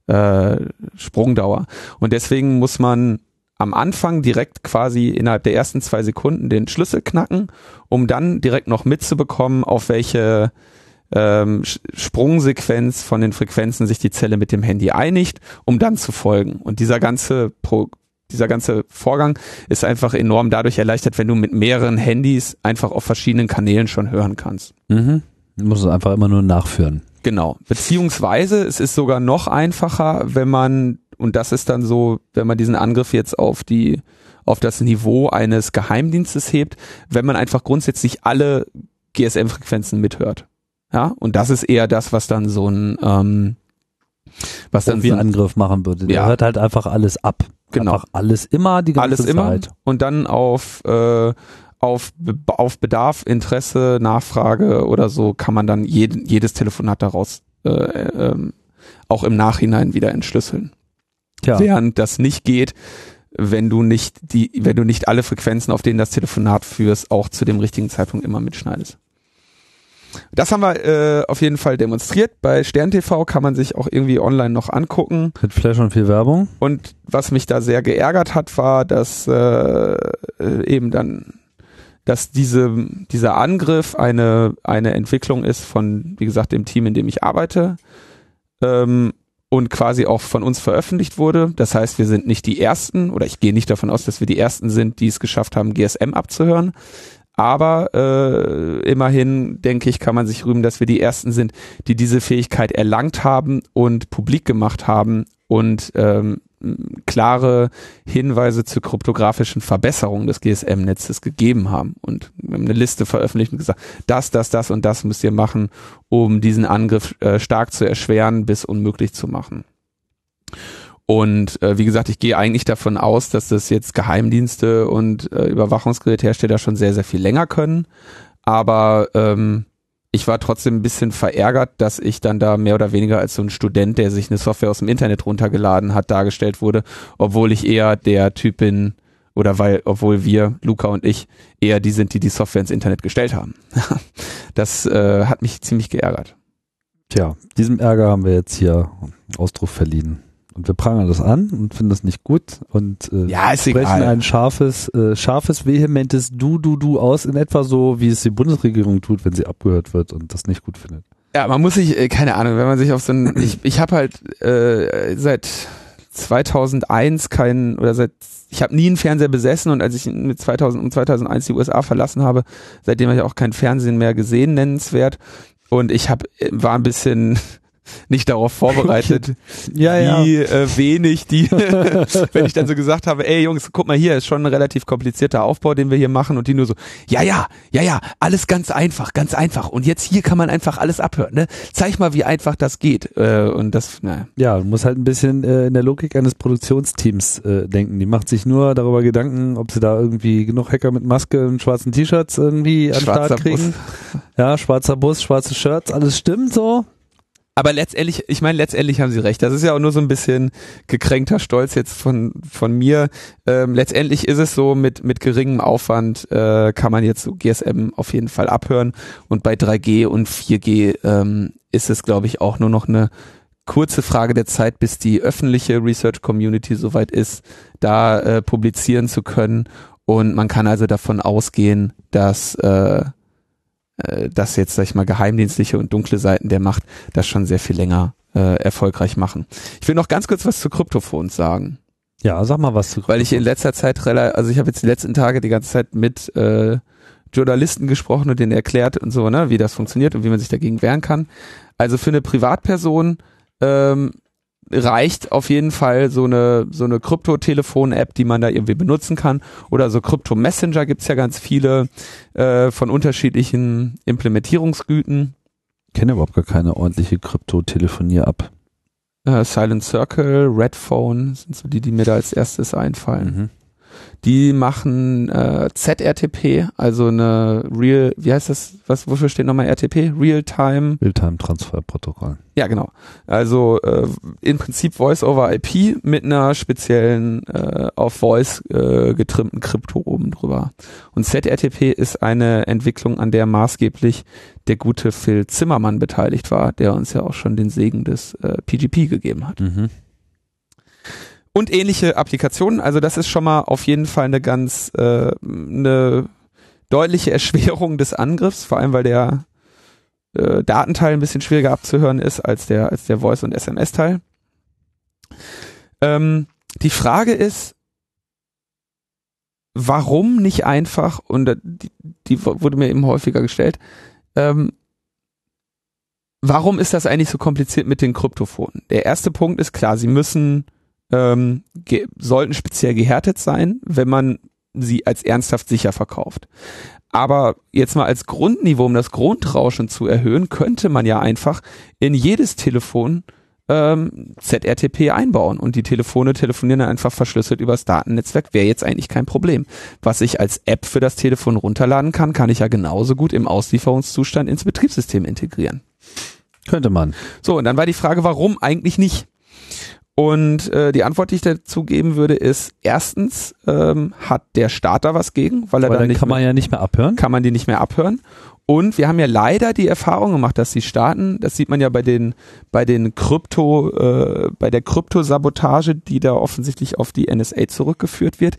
äh, Sprungdauer. Und deswegen muss man am Anfang direkt quasi innerhalb der ersten zwei Sekunden den Schlüssel knacken, um dann direkt noch mitzubekommen, auf welche ähm, Sprungsequenz von den Frequenzen sich die Zelle mit dem Handy einigt, um dann zu folgen. Und dieser ganze Pro dieser ganze Vorgang ist einfach enorm dadurch erleichtert, wenn du mit mehreren Handys einfach auf verschiedenen Kanälen schon hören kannst. Mhm. Du musst es einfach immer nur nachführen. Genau. Beziehungsweise es ist sogar noch einfacher, wenn man, und das ist dann so, wenn man diesen Angriff jetzt auf die, auf das Niveau eines Geheimdienstes hebt, wenn man einfach grundsätzlich alle GSM-Frequenzen mithört. Ja, und das ist eher das, was dann so ein ähm, was dann wie so ein Angriff machen würde. Der ja. hört halt einfach alles ab. Genau. Einfach alles immer, die ganze alles Zeit. Immer und dann auf äh, auf, auf Bedarf, Interesse, Nachfrage oder so kann man dann jeden, jedes Telefonat daraus äh, äh, auch im Nachhinein wieder entschlüsseln. Ja. Während das nicht geht, wenn du nicht die, wenn du nicht alle Frequenzen, auf denen das Telefonat führst, auch zu dem richtigen Zeitpunkt immer mitschneidest. Das haben wir äh, auf jeden Fall demonstriert. Bei Stern TV kann man sich auch irgendwie online noch angucken. Mit Flash und viel Werbung. Und was mich da sehr geärgert hat, war, dass äh, eben dann, dass diese, dieser Angriff eine, eine Entwicklung ist von, wie gesagt, dem Team, in dem ich arbeite. Ähm, und quasi auch von uns veröffentlicht wurde. Das heißt, wir sind nicht die Ersten oder ich gehe nicht davon aus, dass wir die Ersten sind, die es geschafft haben, GSM abzuhören. Aber äh, immerhin, denke ich, kann man sich rühmen, dass wir die Ersten sind, die diese Fähigkeit erlangt haben und publik gemacht haben und ähm, klare Hinweise zur kryptografischen Verbesserung des GSM-Netzes gegeben haben und eine Liste veröffentlicht und gesagt, das, das, das und das müsst ihr machen, um diesen Angriff äh, stark zu erschweren bis unmöglich zu machen. Und äh, wie gesagt, ich gehe eigentlich davon aus, dass das jetzt Geheimdienste und äh, Überwachungsgeräthersteller schon sehr, sehr viel länger können. Aber ähm, ich war trotzdem ein bisschen verärgert, dass ich dann da mehr oder weniger als so ein Student, der sich eine Software aus dem Internet runtergeladen hat, dargestellt wurde, obwohl ich eher der Typ bin, oder weil, obwohl wir, Luca und ich, eher die sind, die die Software ins Internet gestellt haben. das äh, hat mich ziemlich geärgert. Tja, diesem Ärger haben wir jetzt hier Ausdruck verliehen. Und wir prangern das an und finden das nicht gut und äh, ja, sprechen egal. ein scharfes, äh, scharfes, vehementes Du, Du, Du aus, in etwa so, wie es die Bundesregierung tut, wenn sie abgehört wird und das nicht gut findet. Ja, man muss sich, äh, keine Ahnung, wenn man sich auf so ein, ich, ich habe halt äh, seit 2001 keinen, oder seit, ich habe nie einen Fernseher besessen und als ich mit 2000, um 2001 die USA verlassen habe, seitdem habe ich auch kein Fernsehen mehr gesehen, nennenswert. Und ich habe, äh, war ein bisschen nicht darauf vorbereitet, ja, ja. wie äh, wenig die, wenn ich dann so gesagt habe, ey Jungs, guck mal hier, ist schon ein relativ komplizierter Aufbau, den wir hier machen und die nur so, ja, ja, ja, ja, alles ganz einfach, ganz einfach und jetzt hier kann man einfach alles abhören, ne? Zeig mal, wie einfach das geht äh, und das, naja. Ja, du musst halt ein bisschen äh, in der Logik eines Produktionsteams äh, denken, die macht sich nur darüber Gedanken, ob sie da irgendwie genug Hacker mit Maske und schwarzen T-Shirts irgendwie an Start kriegen. Bus. Ja, schwarzer Bus, schwarze Shirts, alles stimmt so, aber letztendlich, ich meine, letztendlich haben sie recht. Das ist ja auch nur so ein bisschen gekränkter Stolz jetzt von von mir. Ähm, letztendlich ist es so, mit mit geringem Aufwand äh, kann man jetzt so GSM auf jeden Fall abhören. Und bei 3G und 4G ähm, ist es, glaube ich, auch nur noch eine kurze Frage der Zeit, bis die öffentliche Research Community soweit ist, da äh, publizieren zu können. Und man kann also davon ausgehen, dass äh, äh, dass jetzt, sag ich mal, geheimdienstliche und dunkle Seiten der Macht das schon sehr viel länger äh, erfolgreich machen. Ich will noch ganz kurz was zu Kryptophones sagen. Ja, sag mal was zu Kryptophones. Weil ich in letzter Zeit, also ich habe jetzt die letzten Tage die ganze Zeit mit äh, Journalisten gesprochen und denen erklärt und so, ne, wie das funktioniert und wie man sich dagegen wehren kann. Also für eine Privatperson ähm, reicht auf jeden Fall so eine so eine Krypto-Telefon-App, die man da irgendwie benutzen kann. Oder so Krypto-Messenger gibt's ja ganz viele äh, von unterschiedlichen Implementierungsgüten. Ich kenne überhaupt gar keine ordentliche Krypto-Telefonier-App. äh, Silent Circle, Red Phone sind so die, die mir da als erstes einfallen. Mhm. Die machen äh, ZRTP, also eine Real, wie heißt das, was, wofür steht nochmal RTP? Real-Time Realtime-Transfer-Protokoll. Ja, genau. Also äh, im Prinzip Voice over IP mit einer speziellen äh, auf Voice äh, getrimmten Krypto oben drüber. Und ZRTP ist eine Entwicklung, an der maßgeblich der gute Phil Zimmermann beteiligt war, der uns ja auch schon den Segen des äh, PGP gegeben hat. Mhm. Und ähnliche Applikationen. Also das ist schon mal auf jeden Fall eine ganz äh, eine deutliche Erschwerung des Angriffs, vor allem weil der äh, Datenteil ein bisschen schwieriger abzuhören ist als der, als der Voice- und SMS-Teil. Ähm, die Frage ist, warum nicht einfach, und die, die wurde mir eben häufiger gestellt, ähm, warum ist das eigentlich so kompliziert mit den Kryptophonen? Der erste Punkt ist klar, sie müssen, ähm, sollten speziell gehärtet sein, wenn man sie als ernsthaft sicher verkauft. Aber jetzt mal als Grundniveau, um das Grundrauschen zu erhöhen, könnte man ja einfach in jedes Telefon ähm, ZRTP einbauen und die Telefone telefonieren dann einfach verschlüsselt übers Datennetzwerk, wäre jetzt eigentlich kein Problem. Was ich als App für das Telefon runterladen kann, kann ich ja genauso gut im Auslieferungszustand ins Betriebssystem integrieren. Könnte man. So, und dann war die Frage, warum eigentlich nicht? Und äh, die Antwort, die ich dazu geben würde, ist erstens ähm, hat der Starter was gegen, weil er Weil dann dann nicht kann mehr, man ja nicht mehr abhören. kann man die nicht mehr abhören. Und wir haben ja leider die Erfahrung gemacht, dass sie starten. Das sieht man ja bei den bei den Krypto äh, bei der Kryptosabotage, die da offensichtlich auf die NSA zurückgeführt wird,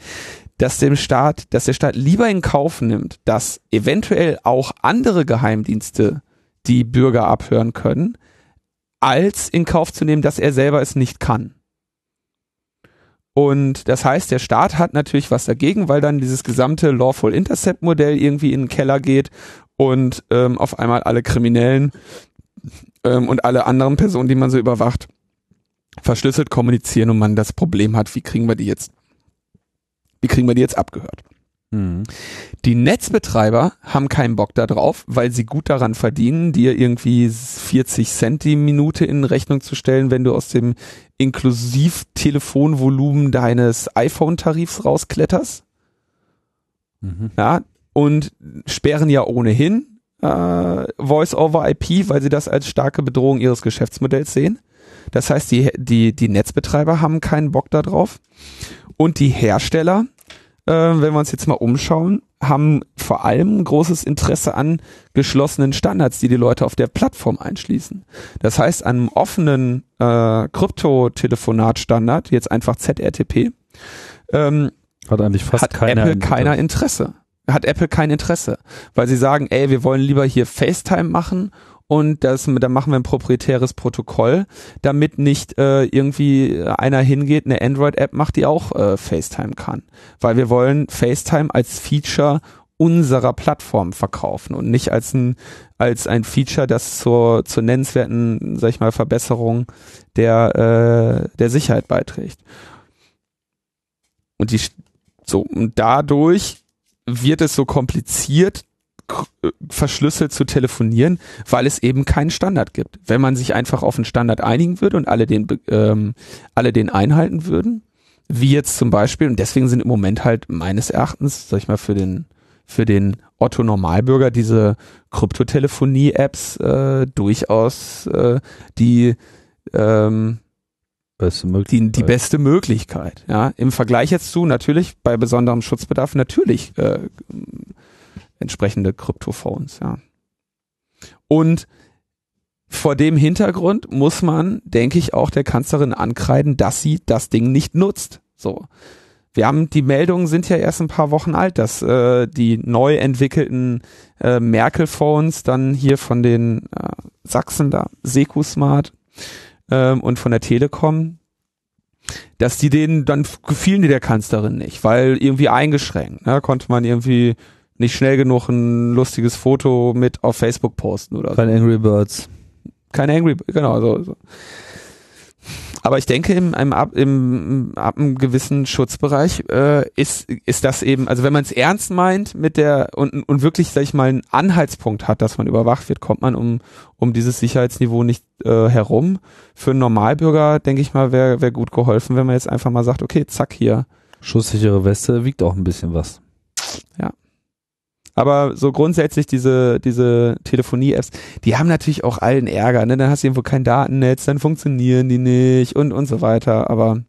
dass dem Staat, dass der Staat lieber in Kauf nimmt, dass eventuell auch andere Geheimdienste die Bürger abhören können, als in Kauf zu nehmen, dass er selber es nicht kann. Und das heißt, der Staat hat natürlich was dagegen, weil dann dieses gesamte Lawful Intercept Modell irgendwie in den Keller geht und ähm, auf einmal alle Kriminellen ähm, und alle anderen Personen, die man so überwacht, verschlüsselt kommunizieren und man das Problem hat, wie kriegen wir die jetzt, wie kriegen wir die jetzt abgehört? Mhm. Die Netzbetreiber haben keinen Bock da drauf, weil sie gut daran verdienen, dir irgendwie 40 Cent die Minute in Rechnung zu stellen, wenn du aus dem Inklusiv-Telefonvolumen deines iPhone-Tarifs rauskletterst. Mhm. Ja, und sperren ja ohnehin äh, Voice over IP, weil sie das als starke Bedrohung ihres Geschäftsmodells sehen. Das heißt, die, die, die Netzbetreiber haben keinen Bock da drauf. Und die Hersteller, äh, wenn wir uns jetzt mal umschauen, haben vor allem großes Interesse an geschlossenen Standards, die die Leute auf der Plattform einschließen. Das heißt, an einem offenen äh, Kryptotelefonat-Standard, jetzt einfach ZRTP, ähm, Hat eigentlich fast hat keiner. Apple in- keiner Interesse. Hat Apple kein Interesse, weil sie sagen, ey, wir wollen lieber hier FaceTime machen und das, dann machen wir ein proprietäres Protokoll, damit nicht äh, irgendwie einer hingeht, eine Android-App macht, die auch äh, FaceTime kann. Weil wir wollen FaceTime als Feature unserer Plattform verkaufen und nicht als ein als ein Feature, das zur zur nennenswerten, sag ich mal, Verbesserung der äh, der Sicherheit beiträgt. Und die so und dadurch wird es so kompliziert verschlüsselt zu telefonieren, weil es eben keinen Standard gibt. Wenn man sich einfach auf einen Standard einigen würde und alle den ähm, alle den einhalten würden, wie jetzt zum Beispiel und deswegen sind im Moment halt meines Erachtens, sag ich mal für den für den Otto Normalbürger diese Kryptotelefonie-Apps äh, durchaus äh, die ähm, Beste Möglichkeit. die, die beste Möglichkeit. Ja, im Vergleich jetzt zu natürlich bei besonderem Schutzbedarf natürlich äh, entsprechende Kryptophones. Ja. Und vor dem Hintergrund muss man, denke ich, auch der Kanzlerin ankreiden, dass sie das Ding nicht nutzt. So. Wir haben, die Meldungen sind ja erst ein paar Wochen alt, dass äh, die neu entwickelten äh, Merkel-Phones dann hier von den äh, Sachsen da, Secusmart ähm, und von der Telekom, dass die denen dann gefielen die der Kanzlerin nicht, weil irgendwie eingeschränkt. Ne? Konnte man irgendwie nicht schnell genug ein lustiges Foto mit auf Facebook posten oder so. Kein Angry Birds. Kein Angry, genau so. so. Aber ich denke, im, im, ab, im, ab einem gewissen Schutzbereich äh, ist, ist das eben, also wenn man es ernst meint mit der und, und wirklich, sag ich mal, einen Anhaltspunkt hat, dass man überwacht wird, kommt man um, um dieses Sicherheitsniveau nicht äh, herum. Für einen Normalbürger, denke ich mal, wäre wär gut geholfen, wenn man jetzt einfach mal sagt, okay, zack, hier. Schusssichere Weste wiegt auch ein bisschen was. Ja. Aber so grundsätzlich diese, diese Telefonie-Apps, die haben natürlich auch allen Ärger. Ne? Dann hast du irgendwo kein Datennetz, dann funktionieren die nicht und, und so weiter. Aber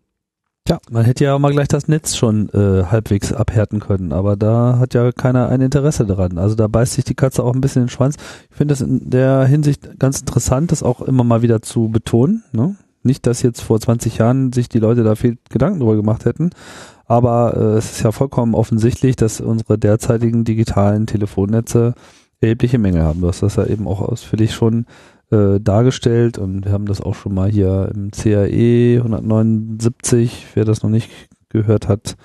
Tja, man hätte ja auch mal gleich das Netz schon äh, halbwegs abhärten können, aber da hat ja keiner ein Interesse daran. Also da beißt sich die Katze auch ein bisschen den Schwanz. Ich finde das in der Hinsicht ganz interessant, das auch immer mal wieder zu betonen. Ne? Nicht, dass jetzt vor 20 Jahren sich die Leute da viel Gedanken drüber gemacht hätten, aber äh, es ist ja vollkommen offensichtlich, dass unsere derzeitigen digitalen Telefonnetze erhebliche Mängel haben. Du hast das ja eben auch ausführlich schon äh, dargestellt und wir haben das auch schon mal hier im CAE 179, wer das noch nicht gehört hat,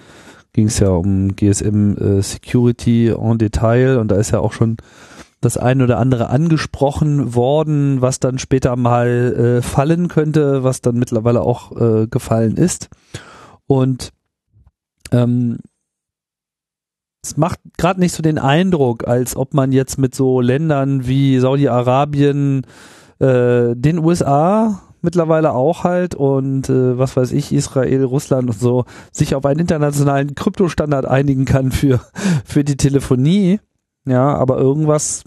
ging es ja um GSM äh, Security en Detail und da ist ja auch schon das ein oder andere angesprochen worden, was dann später mal äh, fallen könnte, was dann mittlerweile auch äh, gefallen ist. Und ähm, es macht gerade nicht so den Eindruck, als ob man jetzt mit so Ländern wie Saudi-Arabien, äh, den USA mittlerweile auch halt und äh, was weiß ich, Israel, Russland und so, sich auf einen internationalen Kryptostandard einigen kann für, für die Telefonie. Ja, aber irgendwas,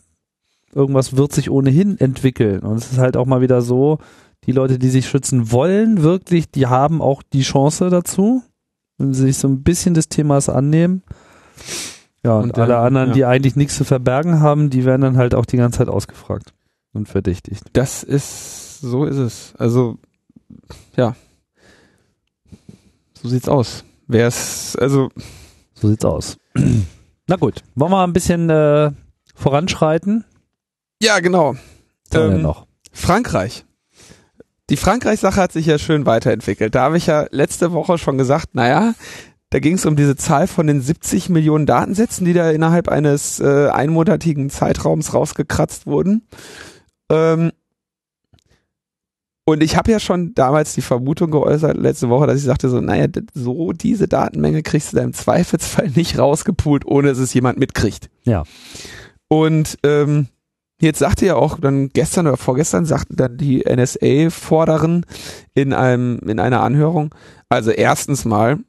irgendwas wird sich ohnehin entwickeln. Und es ist halt auch mal wieder so, die Leute, die sich schützen wollen, wirklich, die haben auch die Chance dazu, wenn sie sich so ein bisschen des Themas annehmen. Ja, und, Und alle dann, anderen, ja. die eigentlich nichts zu verbergen haben, die werden dann halt auch die ganze Zeit ausgefragt und verdächtigt. das ist, so ist es. Also, ja. So sieht's aus. Wer es, also, So sieht's aus. Na gut, wollen wir mal ein bisschen äh, voranschreiten? ja, genau. Ähm, noch? Frankreich. Die Frankreich-Sache hat sich ja schön weiterentwickelt. Da habe ich ja letzte Woche schon gesagt, naja, da ging es um diese Zahl von den 70 Millionen Datensätzen, die da innerhalb eines äh, einmonatigen Zeitraums rausgekratzt wurden. Ähm, und ich habe ja schon damals die Vermutung geäußert, letzte Woche, dass ich sagte so, naja, so diese Datenmenge kriegst du da im Zweifelsfall nicht rausgepult, ohne dass es jemand mitkriegt. Ja. Und ähm, jetzt sagte ja auch dann gestern oder vorgestern sagten dann die NSA-Forderin in einem in einer Anhörung, also erstens mal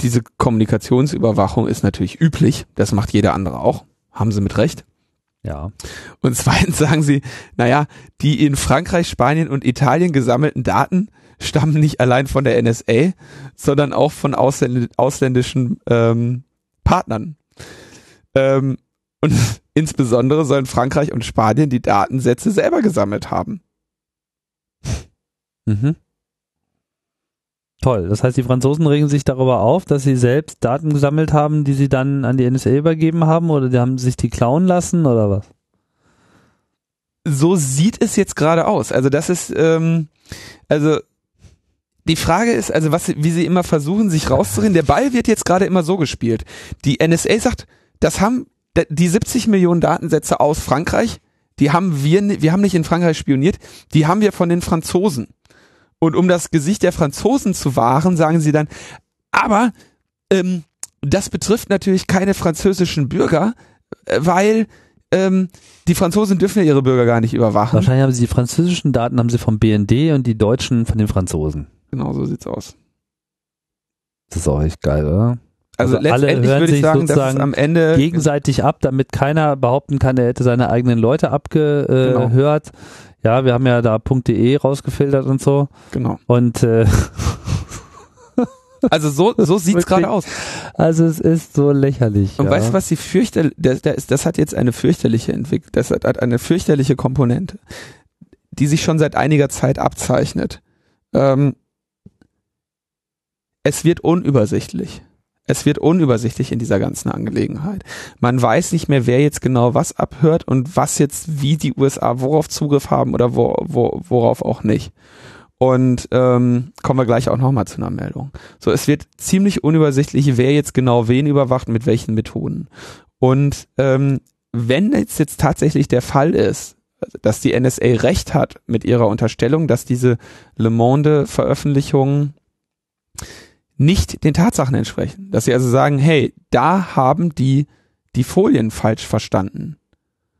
diese Kommunikationsüberwachung ist natürlich üblich, das macht jeder andere auch, haben sie mit recht. Ja. Und zweitens sagen sie, naja, die in Frankreich, Spanien und Italien gesammelten Daten stammen nicht allein von der NSA, sondern auch von ausländ ausländischen ähm, Partnern. Ähm, und insbesondere sollen Frankreich und Spanien die Datensätze selber gesammelt haben. Mhm. Toll. Das heißt, die Franzosen regen sich darüber auf, dass sie selbst Daten gesammelt haben, die sie dann an die NSA übergeben haben oder die haben sich die klauen lassen oder was? so sieht es jetzt gerade aus. Also das ist, ähm, also die Frage ist, also was, wie sie immer versuchen, sich rauszureden. Der Ball wird jetzt gerade immer so gespielt. Die NSA sagt, das haben die 70 Millionen Datensätze aus Frankreich, die haben wir, wir haben nicht in Frankreich spioniert, die haben wir von den Franzosen. Und um das Gesicht der Franzosen zu wahren, sagen sie dann, aber ähm, das betrifft natürlich keine französischen Bürger, äh, weil ähm, die Franzosen dürfen ja ihre Bürger gar nicht überwachen. Wahrscheinlich haben sie die französischen Daten haben sie vom BND und die deutschen von den Franzosen. Genau so sieht's aus. Das ist auch echt geil, oder? Also, Also alle letztendlich hören würde ich sich sagen, sozusagen am Ende Gegenseitig ab, damit keiner behaupten kann, er hätte seine eigenen Leute Genau. abgehört. Ja, wir haben ja da .de rausgefiltert und so. genau. Und äh, Also so so sieht's gerade aus. also es ist so lächerlich. Und ja. weißt du, was die fürchterlich, das, das, das hat jetzt eine fürchterliche Entwicklung, das hat, hat eine fürchterliche Komponente, die sich schon seit einiger Zeit abzeichnet. Ähm, es wird unübersichtlich. Es wird unübersichtlich in dieser ganzen Angelegenheit. Man weiß nicht mehr, wer jetzt genau was abhört und was jetzt, wie die USA worauf Zugriff haben oder wo, wo, worauf auch nicht. Und ähm, kommen wir gleich auch nochmal zu einer Meldung. So, es wird ziemlich unübersichtlich, wer jetzt genau wen überwacht, mit welchen Methoden. Und ähm, wenn jetzt, jetzt tatsächlich der Fall ist, dass die NSA recht hat mit ihrer Unterstellung, dass diese Le Monde Veröffentlichungen nicht den Tatsachen entsprechen. Dass sie also sagen, hey, da haben die die Folien falsch verstanden.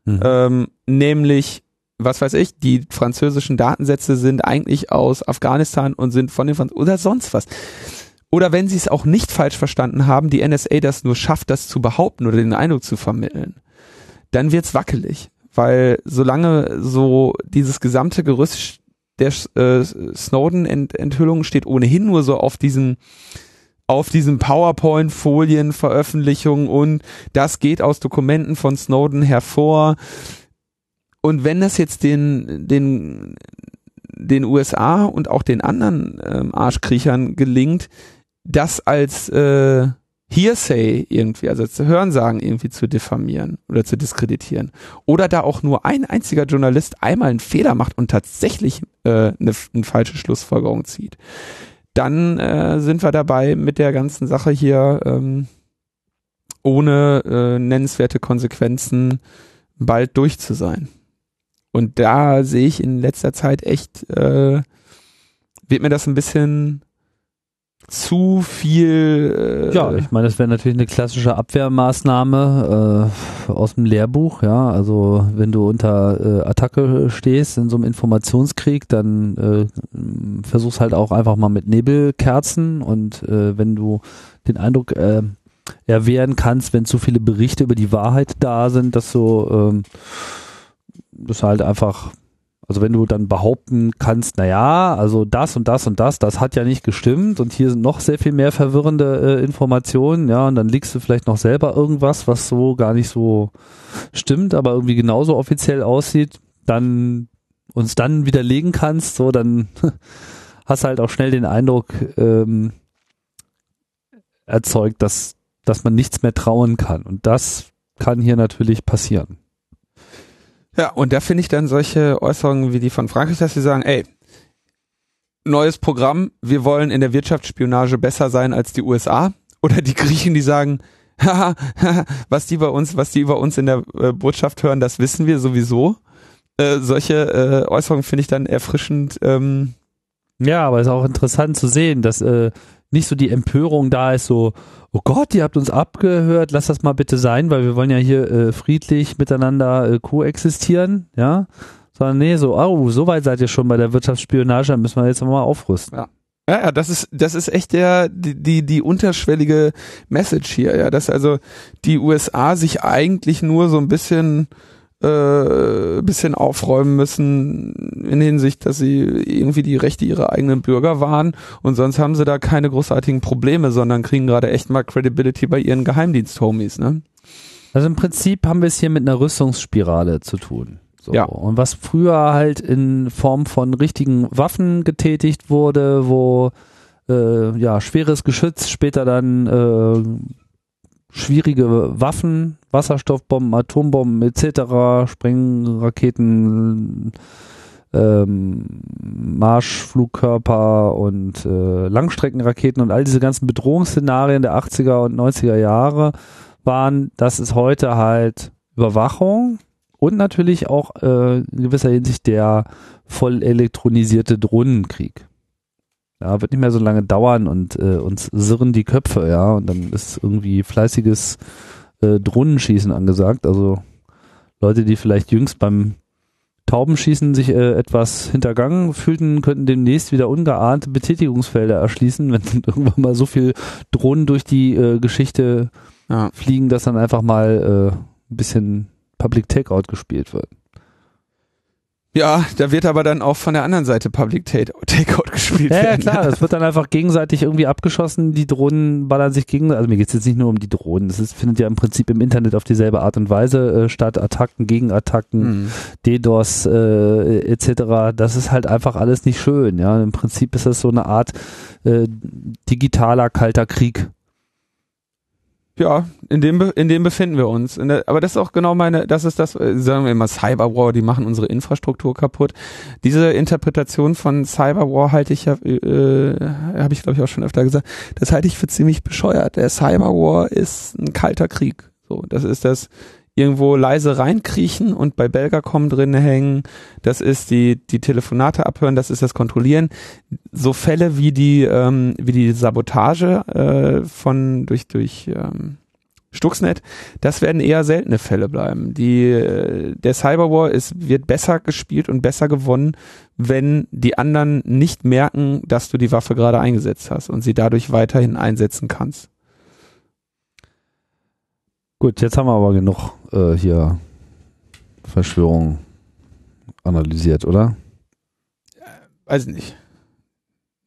Mhm. Ähm, nämlich, was weiß ich, die französischen Datensätze sind eigentlich aus Afghanistan und sind von den Franz oder sonst was. Oder wenn sie es auch nicht falsch verstanden haben, die NSA das nur schafft, das zu behaupten oder den Eindruck zu vermitteln, dann wird's wackelig. Weil solange so dieses gesamte Gerüst der äh, Snowden-Enthüllung steht ohnehin nur so auf diesen auf diesen PowerPoint-Folien Veröffentlichungen und das geht aus Dokumenten von Snowden hervor. Und wenn das jetzt den, den, den USA und auch den anderen ähm, Arschkriechern gelingt, das als äh, Hearsay irgendwie, also als Hörensagen irgendwie zu diffamieren oder zu diskreditieren. Oder da auch nur ein einziger Journalist einmal einen Fehler macht und tatsächlich äh, eine, eine falsche Schlussfolgerung zieht. Dann äh, sind wir dabei mit der ganzen Sache hier ähm, ohne äh, nennenswerte Konsequenzen bald durch zu sein. Und da sehe ich in letzter Zeit echt, äh, wird mir das ein bisschen zu viel. Äh ja, ich meine, das wäre natürlich eine klassische Abwehrmaßnahme äh, aus dem Lehrbuch. Ja, also wenn du unter äh, Attacke stehst in so einem Informationskrieg, dann äh, versuchst halt auch einfach mal mit Nebelkerzen und äh, wenn du den Eindruck äh, erwehren kannst, wenn zu viele Berichte über die Wahrheit da sind, dass du ähm, das halt einfach also wenn du dann behaupten kannst, na ja, also das und das und das, das hat ja nicht gestimmt und hier sind noch sehr viel mehr verwirrende äh, Informationen, ja, und dann liegst du vielleicht noch selber irgendwas, was so gar nicht so stimmt, aber irgendwie genauso offiziell aussieht, dann uns dann widerlegen kannst, so dann hast halt auch schnell den Eindruck ähm, erzeugt, dass dass man nichts mehr trauen kann und das kann hier natürlich passieren. Ja, und da finde ich dann solche Äußerungen wie die von Frankreich, dass sie sagen, ey, neues Programm, wir wollen in der Wirtschaftsspionage besser sein als die USA. Oder die Griechen, die sagen, was die bei uns, was die über uns in der äh, Botschaft hören, das wissen wir sowieso. Äh, solche äh, Äußerungen finde ich dann erfrischend. Ähm, ja, aber es ist auch interessant zu sehen, dass äh, nicht so die Empörung da ist, so, oh Gott, ihr habt uns abgehört, lass das mal bitte sein, weil wir wollen ja hier äh, friedlich miteinander äh, koexistieren, ja. Sondern nee, so, oh, so weit seid ihr schon bei der Wirtschaftsspionage, dann müssen wir jetzt mal aufrüsten. Ja. Ja, ja, das ist, das ist echt der, die, die, die unterschwellige Message hier, ja, dass also die USA sich eigentlich nur so ein bisschen äh, bisschen aufräumen müssen in Hinsicht, dass sie irgendwie die Rechte ihrer eigenen Bürger wahren und sonst haben sie da keine großartigen Probleme, sondern kriegen gerade echt mal Credibility bei ihren Geheimdienst-Homies, ne? Also im Prinzip haben wir es hier mit einer Rüstungsspirale zu tun. So. Ja. Und was früher halt in Form von richtigen Waffen getätigt wurde, wo äh, ja schweres Geschütz später dann äh, schwierige Waffen, Wasserstoffbomben, Atombomben etc., Sprengraketen, ähm, Marschflugkörper und äh, Langstreckenraketen und all diese ganzen Bedrohungsszenarien der 80er und 90er Jahre waren, das ist heute halt Überwachung und natürlich auch äh, in gewisser Hinsicht der voll elektronisierte Drohnenkrieg. Ja, wird nicht mehr so lange dauern und äh, uns sirren die Köpfe, ja, und dann ist irgendwie fleißiges äh, Drohnenschießen angesagt. Also Leute, die vielleicht jüngst beim Taubenschießen sich äh, etwas hintergangen fühlten, könnten demnächst wieder ungeahnte Betätigungsfelder erschließen, wenn irgendwann mal so viel Drohnen durch die äh, Geschichte ja. fliegen, dass dann einfach mal äh, ein bisschen Public Takeout gespielt wird. Ja, da wird aber dann auch von der anderen Seite Public Takeout gespielt ja, werden. Ja, klar, das wird dann einfach gegenseitig irgendwie abgeschossen. Die Drohnen ballern sich gegen, also mir geht es jetzt nicht nur um die Drohnen, das ist, findet ja im Prinzip im Internet auf dieselbe Art und Weise äh, statt. Attacken, Gegenattacken, mhm. DDoS äh, etc. Das ist halt einfach alles nicht schön. Ja, im Prinzip ist das so eine Art äh, digitaler kalter Krieg. Ja, in dem, in dem befinden wir uns. Der, aber das ist auch genau meine, das ist das, äh, sagen wir immer Cyberwar, die machen unsere Infrastruktur kaputt. Diese Interpretation von Cyberwar halte ich ja, äh, habe ich glaube ich auch schon öfter gesagt, das halte ich für ziemlich bescheuert. Der Cyberwar ist ein kalter Krieg. So, das ist das irgendwo leise reinkriechen und bei Belgacom drin hängen. Das ist die, die Telefonate abhören, das ist das Kontrollieren. So Fälle wie die, ähm, wie die Sabotage äh, von durch, durch ähm, Stuxnet, das werden eher seltene Fälle bleiben. Die, äh, der Cyberwar ist, wird besser gespielt und besser gewonnen, wenn die anderen nicht merken, dass du die Waffe gerade eingesetzt hast und sie dadurch weiterhin einsetzen kannst. Gut, jetzt haben wir aber genug äh, hier Verschwörung analysiert, oder? Weiß nicht.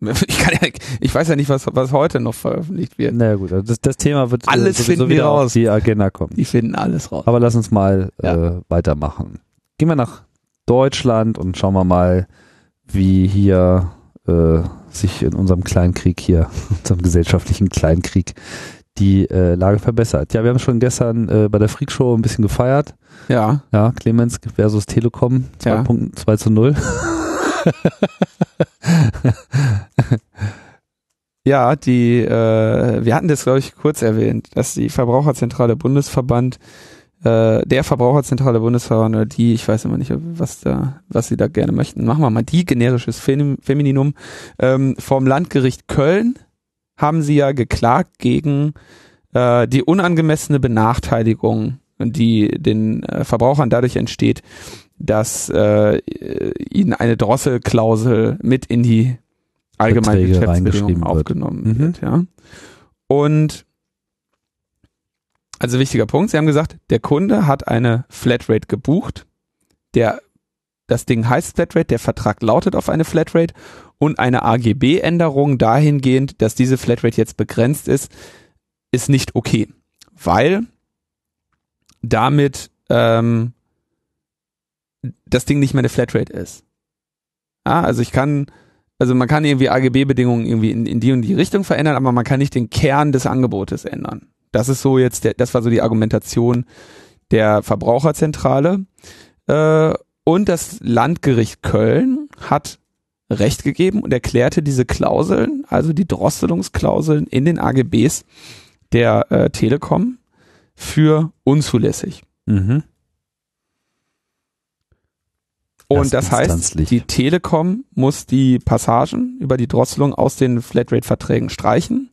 Ich, ja, ich weiß ja nicht, was, was heute noch veröffentlicht wird. Na naja, gut, das, das Thema wird alles sowieso finden wir wieder raus. auf die Agenda kommen. Die finden alles raus. Aber lass uns mal Ja. äh, weitermachen. Gehen wir nach Deutschland und schauen wir mal, wie hier äh, sich in unserem Kleinkrieg hier, unserem gesellschaftlichen Kleinkrieg, die äh, Lage verbessert. Ja, wir haben schon gestern äh, bei der Freakshow ein bisschen gefeiert. Ja, Ja, Clemens versus Telekom Ja. 2.2 zu 0. ja, die, äh, wir hatten das, glaube ich, kurz erwähnt, dass die Verbraucherzentrale Bundesverband, äh, der Verbraucherzentrale Bundesverband oder die, ich weiß immer nicht, was da, was sie da gerne möchten, machen wir mal die, generisches Fem Femininum, ähm, vom Landgericht Köln haben sie ja geklagt gegen äh, die unangemessene Benachteiligung, die den äh, Verbrauchern dadurch entsteht, dass äh, ihnen eine Drosselklausel mit in die allgemeinen Verträge Geschäftsbedingungen wird. aufgenommen Mhm. wird. Ja. Und also wichtiger Punkt, Sie haben gesagt, der Kunde hat eine Flatrate gebucht, der das Ding heißt Flatrate, der Vertrag lautet auf eine Flatrate und eine AGB-Änderung dahingehend, dass diese Flatrate jetzt begrenzt ist, ist nicht okay, weil damit ähm, das Ding nicht mehr eine Flatrate ist. Ja, also ich kann, also man kann irgendwie AGB-Bedingungen irgendwie in, in die und die Richtung verändern, aber man kann nicht den Kern des Angebotes ändern. Das ist so jetzt, der, das war so die Argumentation der Verbraucherzentrale. Äh, und das Landgericht Köln hat Recht gegeben und erklärte diese Klauseln, also die Drosselungsklauseln in den AGBs der äh, Telekom für unzulässig. Mhm. Und das heißt, Erstinstanzlich. die Telekom muss die Passagen über die Drosselung aus den Flatrate-Verträgen streichen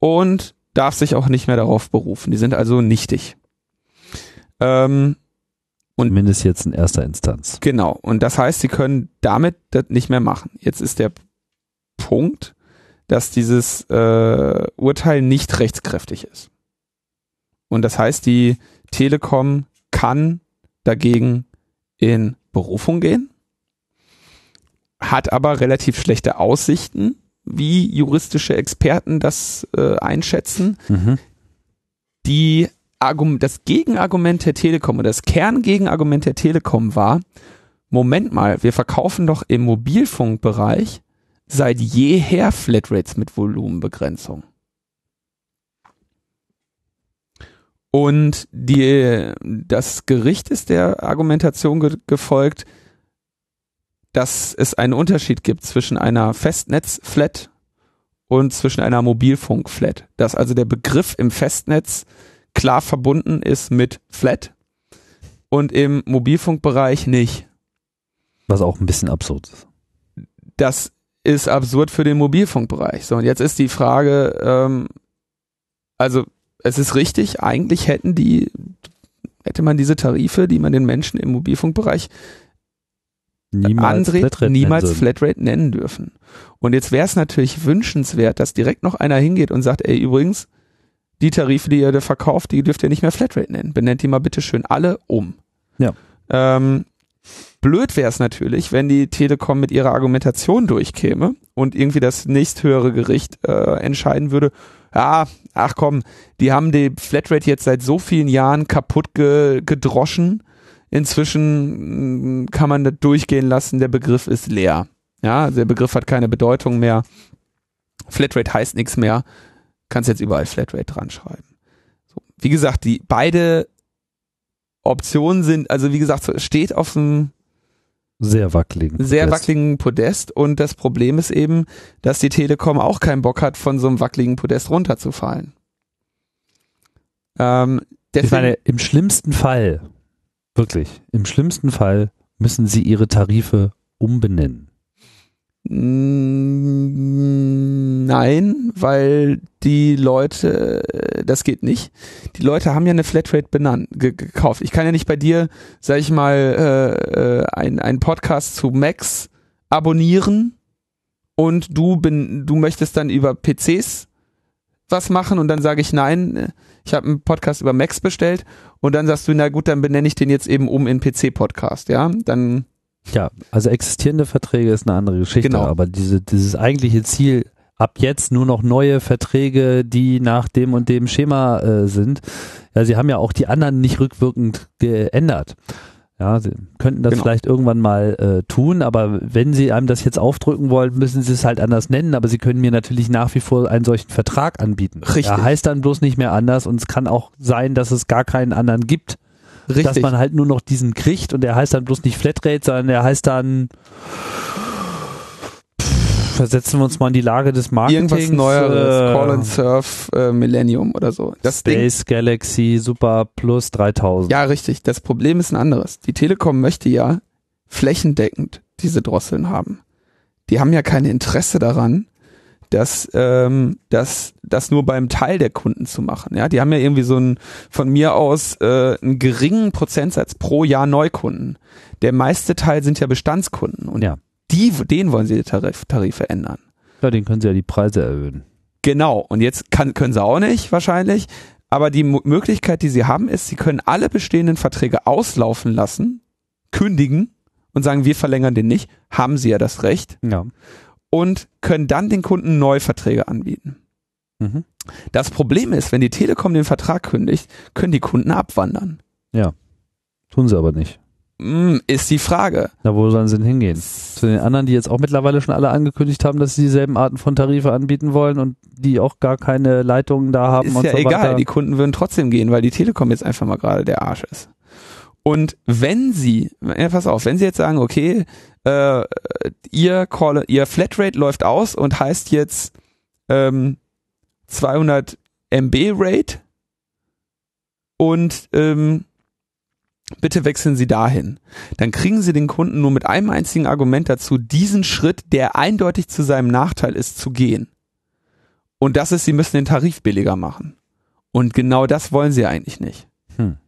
und darf sich auch nicht mehr darauf berufen. Die sind also nichtig. Ähm, und- Zumindest jetzt in erster Instanz. Genau. Und das heißt, sie können damit das nicht mehr machen. Jetzt ist der Punkt, dass dieses äh, Urteil nicht rechtskräftig ist. Und das heißt, die Telekom kann dagegen in Berufung gehen, hat aber relativ schlechte Aussichten, wie juristische Experten das äh, einschätzen Mhm. die Argum das Gegenargument der Telekom oder das Kerngegenargument der Telekom war, Moment mal, wir verkaufen doch im Mobilfunkbereich seit jeher Flatrates mit Volumenbegrenzung. Und die, das Gericht ist der Argumentation ge gefolgt, dass es einen Unterschied gibt zwischen einer Festnetz-Flat und zwischen einer Mobilfunk-Flat. Dass also der Begriff im Festnetz klar verbunden ist mit Flat und im Mobilfunkbereich nicht. Was auch ein bisschen absurd ist. Das ist absurd für den Mobilfunkbereich. So, und jetzt ist die Frage, ähm, also es ist richtig, eigentlich hätten die, hätte man diese Tarife, die man den Menschen im Mobilfunkbereich Niemals andreht, Flatrate niemals nennen Flatrate nennen dürfen. Und jetzt wäre es natürlich wünschenswert, dass direkt noch einer hingeht und sagt, ey, übrigens, die Tarife, die ihr da verkauft, die dürft ihr nicht mehr Flatrate nennen. Benennt die mal bitte schön alle um. Ja. Ähm, blöd wäre es natürlich, wenn die Telekom mit ihrer Argumentation durchkäme und irgendwie das nächsthöhere Gericht äh, entscheiden würde, ja, ach komm, die haben die Flatrate jetzt seit so vielen Jahren kaputt ge gedroschen. Inzwischen mh, kann man das durchgehen lassen, der Begriff ist leer. Ja, der Begriff hat keine Bedeutung mehr. Flatrate heißt nichts mehr. Kannst jetzt überall Flatrate dran schreiben. So, wie gesagt, die beide Optionen sind, also wie gesagt, es steht auf einem Sehr wackelig. sehr Podest. wackeligen Podest und das Problem ist eben, dass die Telekom auch keinen Bock hat, von so einem wackeligen Podest runterzufallen. Ähm, ich meine, im schlimmsten Fall, wirklich, im schlimmsten Fall müssen sie ihre Tarife umbenennen. Nein, weil die Leute, das geht nicht. Die Leute haben ja eine Flatrate benannt, gekauft. Ich kann ja nicht bei dir, sag ich mal, äh, ein, ein Podcast zu Max abonnieren und du bin, du möchtest dann über PCs was machen und dann sage ich nein, ich habe einen Podcast über Max bestellt und dann sagst du, na gut, dann benenne ich den jetzt eben um in PC-Podcast, ja, dann ja, also existierende Verträge ist eine andere Geschichte, genau. aber diese, dieses eigentliche Ziel, ab jetzt nur noch neue Verträge, die nach dem und dem Schema äh, sind. Ja, sie haben ja auch die anderen nicht rückwirkend geändert. Ja, sie könnten das genau. vielleicht irgendwann mal äh, tun, aber wenn sie einem das jetzt aufdrücken wollen, müssen sie es halt anders nennen, aber sie können mir natürlich nach wie vor einen solchen Vertrag anbieten. Richtig. Er heißt dann bloß nicht mehr anders und es kann auch sein, dass es gar keinen anderen gibt. Richtig. Dass man halt nur noch diesen kriegt und der heißt dann bloß nicht Flatrate, sondern der heißt dann versetzen wir uns mal in die Lage des Marketings. Irgendwas Neueres, äh, Call and Surf äh, Millennium oder so. Das Space Ding, Galaxy Super Plus 3000. Ja, richtig. Das Problem ist ein anderes. Die Telekom möchte ja flächendeckend diese Drosseln haben. Die haben ja kein Interesse daran, das, ähm, das, das nur beim Teil der Kunden zu machen. Ja, die haben ja irgendwie so einen, von mir aus, äh, einen geringen Prozentsatz pro Jahr Neukunden. Der meiste Teil sind ja Bestandskunden und ja. die, denen wollen sie die Tarif, Tarife ändern. Ja, den können sie ja die Preise erhöhen. Genau. Und jetzt kann, können sie auch nicht, wahrscheinlich. Aber die M Möglichkeit, die sie haben, ist, sie können alle bestehenden Verträge auslaufen lassen, kündigen und sagen, wir verlängern den nicht. Haben sie ja das Recht. Ja und können dann den Kunden Neuverträge anbieten. Mhm. Das Problem ist, wenn die Telekom den Vertrag kündigt, können die Kunden abwandern. Ja. Tun sie aber nicht. Mm, ist die Frage. Na, wo sollen sie denn hingehen? Zu den anderen, die jetzt auch mittlerweile schon alle angekündigt haben, dass sie dieselben Arten von Tarife anbieten wollen und die auch gar keine Leitungen da haben. Ist und ja so egal, weiter. die Kunden würden trotzdem gehen, weil die Telekom jetzt einfach mal gerade der Arsch ist. Und wenn sie, ja, pass auf, wenn sie jetzt sagen, okay, äh, ihr, Call, ihr Flatrate läuft aus und heißt jetzt ähm, 200 MB Rate und ähm, bitte wechseln Sie dahin. Dann kriegen Sie den Kunden nur mit einem einzigen Argument dazu, diesen Schritt, der eindeutig zu seinem Nachteil ist, zu gehen. Und das ist, Sie müssen den Tarif billiger machen. Und genau das wollen Sie eigentlich nicht. Hm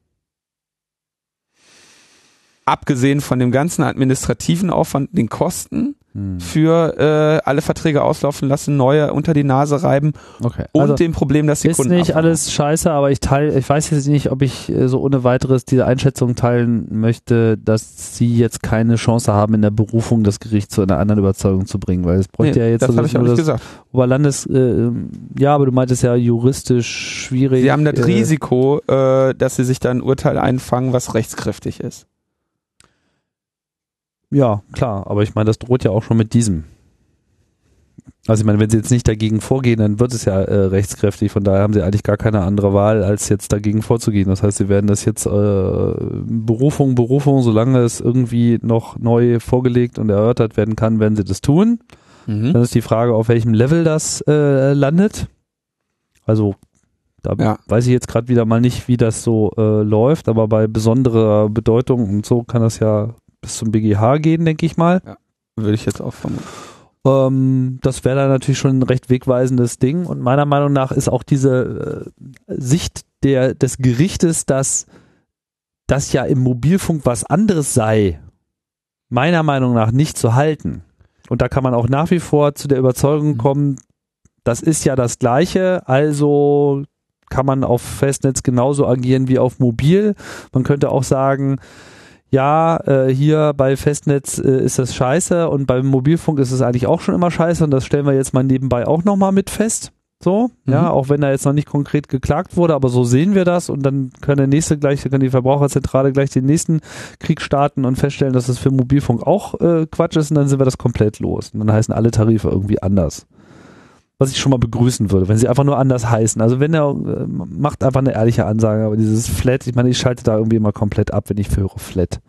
abgesehen von dem ganzen administrativen Aufwand, den Kosten hm. für äh, alle Verträge auslaufen lassen, neue unter die Nase reiben okay. und also dem Problem, dass die ist Kunden Ist nicht alles scheiße, aber ich teile, ich weiß jetzt nicht, ob ich äh, so ohne weiteres diese Einschätzung teilen möchte, dass sie jetzt keine Chance haben, in der Berufung das Gericht zu einer anderen Überzeugung zu bringen, weil es bräuchte nee, ja jetzt das habe ich auch nicht gesagt. Oberlandes, äh, ja, aber du meintest ja juristisch schwierig. Sie haben das äh, Risiko, äh, dass sie sich dann ein Urteil einfangen, was rechtskräftig ist. Ja, klar, aber ich meine, das droht ja auch schon mit diesem. Also ich meine, wenn sie jetzt nicht dagegen vorgehen, dann wird es ja äh, rechtskräftig. Von daher haben sie eigentlich gar keine andere Wahl, als jetzt dagegen vorzugehen. Das heißt, sie werden das jetzt äh, Berufung, Berufung, solange es irgendwie noch neu vorgelegt und erörtert werden kann, werden sie das tun. Mhm. Dann ist die Frage, auf welchem Level das äh, landet. Also da ja. weiß ich jetzt gerade wieder mal nicht, wie das so äh, läuft, aber bei besonderer Bedeutung und so kann das ja bis zum BGH gehen, denke ich mal. Ja, würde ich jetzt auch vermuten. Ähm, das wäre dann natürlich schon ein recht wegweisendes Ding. Und meiner Meinung nach ist auch diese äh, Sicht der, des Gerichtes, dass das ja im Mobilfunk was anderes sei, meiner Meinung nach nicht zu halten. Und da kann man auch nach wie vor zu der Überzeugung mhm. kommen, das ist ja das Gleiche, also kann man auf Festnetz genauso agieren wie auf Mobil. Man könnte auch sagen, ja, äh, hier bei Festnetz äh, ist das scheiße und beim Mobilfunk ist es eigentlich auch schon immer scheiße und das stellen wir jetzt mal nebenbei auch nochmal mit fest. So, mhm. ja, auch wenn da jetzt noch nicht konkret geklagt wurde, aber so sehen wir das und dann kann der nächste gleich, kann die Verbraucherzentrale gleich den nächsten Krieg starten und feststellen, dass das für Mobilfunk auch äh, Quatsch ist und dann sind wir das komplett los. Und dann heißen alle Tarife irgendwie anders. Was ich schon mal begrüßen würde, wenn sie einfach nur anders heißen. Also wenn er äh, macht einfach eine ehrliche Ansage, aber dieses Flat, ich meine, ich schalte da irgendwie immer komplett ab, wenn ich höre Flat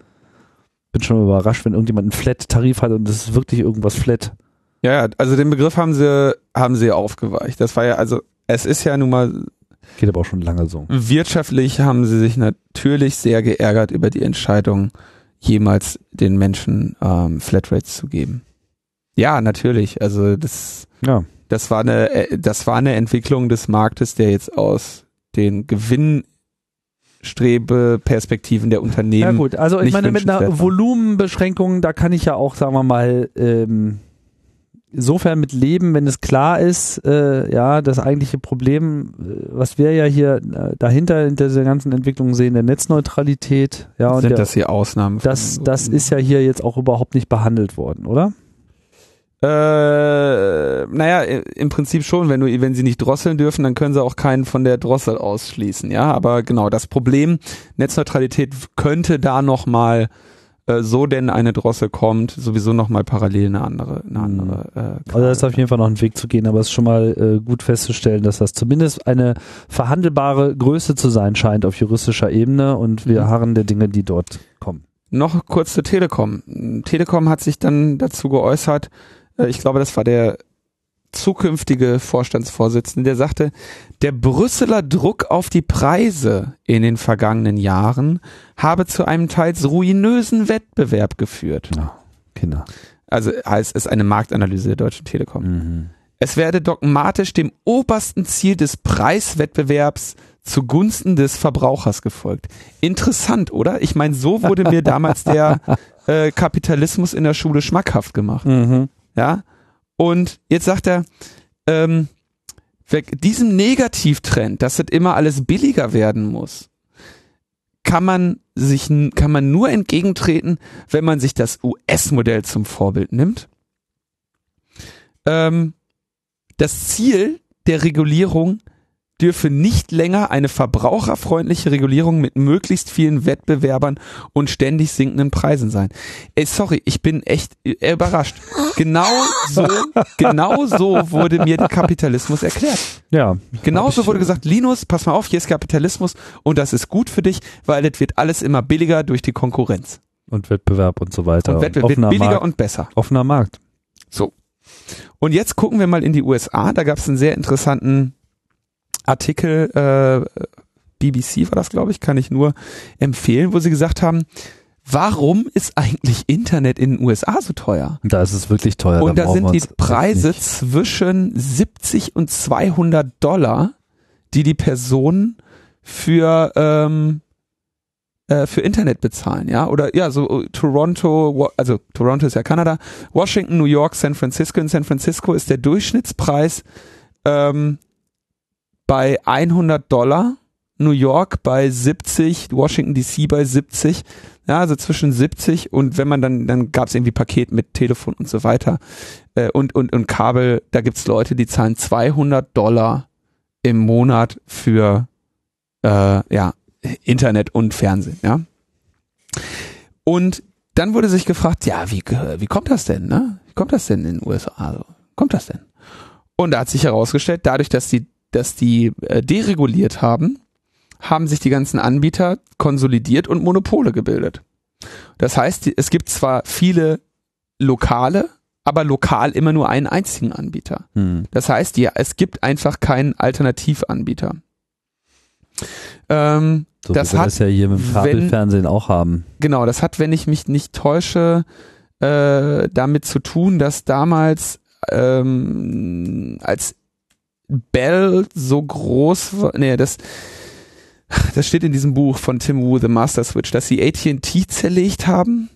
bin schon überrascht, wenn irgendjemand einen Flat-Tarif hat und das ist wirklich irgendwas Flat. Ja, ja, also den Begriff haben sie, haben sie aufgeweicht. Das war ja, also es ist ja nun mal Geht aber auch schon lange so. Wirtschaftlich haben sie sich natürlich sehr geärgert über die Entscheidung, jemals den Menschen ähm, Flatrates zu geben. Ja, natürlich. Also das, Ja. Das war eine, äh, das war eine Entwicklung des Marktes, der jetzt aus den Gewinnstrebeperspektiven der Unternehmen. Ja gut, also ich meine mit einer. Volumenbeschränkung, da kann ich ja auch, sagen wir mal, ähm, insofern mit leben, wenn es klar ist, äh, ja, das eigentliche Problem, äh, was wir ja hier äh, dahinter in dieser ganzen Entwicklung sehen, der Netzneutralität, ja, und sind das hier Ausnahmen? das, das ist ja hier jetzt auch überhaupt nicht behandelt worden, oder? Äh, naja, im Prinzip schon, wenn du, wenn sie nicht drosseln dürfen, dann können sie auch keinen von der Drossel ausschließen, ja. Aber genau, das Problem, Netzneutralität könnte da nochmal, äh, so denn eine Drossel kommt, sowieso nochmal parallel eine andere, eine andere, äh, Also da ist auf jeden Fall noch ein Weg zu gehen, aber es ist schon mal äh, gut festzustellen, dass das zumindest eine verhandelbare Größe zu sein scheint auf juristischer Ebene und wir Mhm. harren der Dinge, die dort kommen. Noch kurz zur Telekom. Telekom hat sich dann dazu geäußert, ich glaube, das war der zukünftige Vorstandsvorsitzende, der sagte, der Brüsseler Druck auf die Preise in den vergangenen Jahren habe zu einem teils ruinösen Wettbewerb geführt. Ja, Kinder. Also heißt es eine Marktanalyse der Deutschen Telekom. Mhm. Es werde dogmatisch dem obersten Ziel des Preiswettbewerbs zugunsten des Verbrauchers gefolgt. Interessant, oder? Ich meine, so wurde mir damals der äh, Kapitalismus in der Schule schmackhaft gemacht. Mhm. Ja. Und jetzt sagt er, ähm, diesem Negativtrend, dass es immer alles billiger werden muss, kann man sich, kann man nur entgegentreten, wenn man sich das US-Modell zum Vorbild nimmt. Ähm, das Ziel der Regulierung dürfe nicht länger eine verbraucherfreundliche Regulierung mit möglichst vielen Wettbewerbern und ständig sinkenden Preisen sein. Ey, sorry, ich bin echt äh, überrascht. Genau so, genau so wurde mir der Kapitalismus erklärt. Ja. Genauso wurde gesagt, Linus, pass mal auf, hier ist Kapitalismus und das ist gut für dich, weil es wird alles immer billiger durch die Konkurrenz. Und Wettbewerb und so weiter. Und Wettbewerb wird offener billiger Markt. und besser. offener Markt. So. Und jetzt gucken wir mal in die USA. Da gab es einen sehr interessanten Artikel, äh, BBC war das, glaube ich, kann ich nur empfehlen, wo sie gesagt haben, warum ist eigentlich Internet in den USA so teuer? Da ist es wirklich teuer. Und da sind die Preise zwischen 70 und 200 Dollar, die die Personen für ähm, äh, für Internet bezahlen, ja, oder ja, so äh, Toronto, also Toronto ist ja Kanada, Washington, New York, San Francisco. In San Francisco ist der Durchschnittspreis ähm, bei 100 Dollar, New York bei 70, Washington DC bei 70, ja, also zwischen 70 und wenn man dann, dann gab es irgendwie Paket mit Telefon und so weiter äh, und, und, und Kabel, da gibt's Leute, die zahlen 200 Dollar im Monat für äh, ja, Internet und Fernsehen, ja. Und dann wurde sich gefragt, ja, wie, wie kommt das denn, ne? Wie kommt das denn in den USA? So? Kommt das denn? Und da hat sich herausgestellt, dadurch, dass die, dass die äh, dereguliert haben, haben sich die ganzen Anbieter konsolidiert und Monopole gebildet. Das heißt, die- es gibt zwar viele lokale, aber lokal immer nur einen einzigen Anbieter. Hm. Das heißt, ja, es gibt einfach keinen Alternativanbieter. Ähm, So Das hat, das ja hier mit Kabelfernsehen auch haben. genau, das hat, wenn ich mich nicht täusche, äh, damit zu tun, dass damals ähm, als Bell so groß war, nee, das, das steht in diesem Buch von Tim Wu, The Master Switch, dass sie AT&T zerlegt haben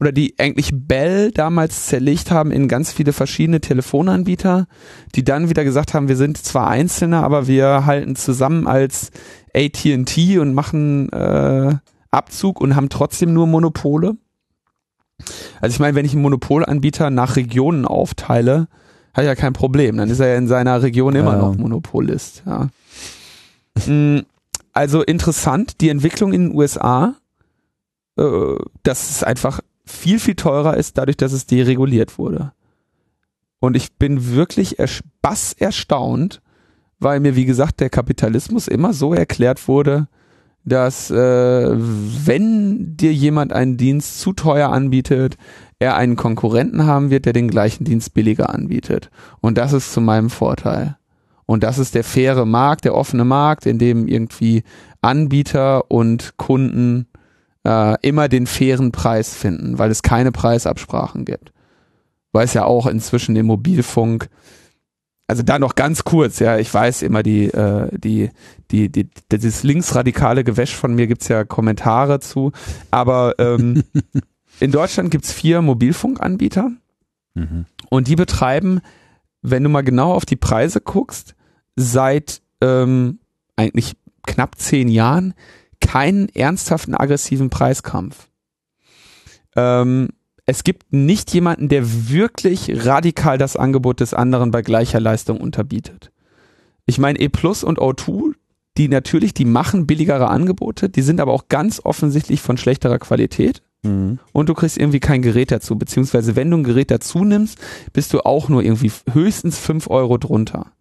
oder die eigentlich Bell damals zerlegt haben in ganz viele verschiedene Telefonanbieter, die dann wieder gesagt haben, wir sind zwar Einzelne, aber wir halten zusammen als AT&T und machen äh, Abzug und haben trotzdem nur Monopole. Also ich meine, wenn ich einen Monopolanbieter nach Regionen aufteile, hat ja kein Problem. Dann ist er ja in seiner Region immer Ja. noch Monopolist. Ja. Mm, Also interessant, die Entwicklung in den USA, äh, dass es einfach viel, viel teurer ist, dadurch, dass es dereguliert wurde. Und ich bin wirklich bass erstaunt, weil mir, wie gesagt, der Kapitalismus immer so erklärt wurde, dass äh, wenn dir jemand einen Dienst zu teuer anbietet, er einen Konkurrenten haben wird, der den gleichen Dienst billiger anbietet. Und das ist zu meinem Vorteil. Und das ist der faire Markt, der offene Markt, in dem irgendwie Anbieter und Kunden äh, immer den fairen Preis finden, weil es keine Preisabsprachen gibt. Weil es ja auch inzwischen im Mobilfunk also da noch ganz kurz, ja, ich weiß immer die, äh, die, die, die, dieses linksradikale Gewäsch von mir gibt's ja Kommentare zu, aber ähm, in Deutschland gibt's vier Mobilfunkanbieter mhm. und die betreiben, wenn du mal genau auf die Preise guckst, seit ähm, eigentlich knapp zehn Jahren keinen ernsthaften aggressiven Preiskampf. Ähm, es gibt nicht jemanden, der wirklich radikal das Angebot des anderen bei gleicher Leistung unterbietet. Ich meine, E Plus und O2, die natürlich, die machen billigere Angebote, die sind aber auch ganz offensichtlich von schlechterer Qualität. Mhm. Und du kriegst irgendwie kein Gerät dazu, beziehungsweise wenn du ein Gerät dazu nimmst, bist du auch nur irgendwie höchstens fünf Euro drunter.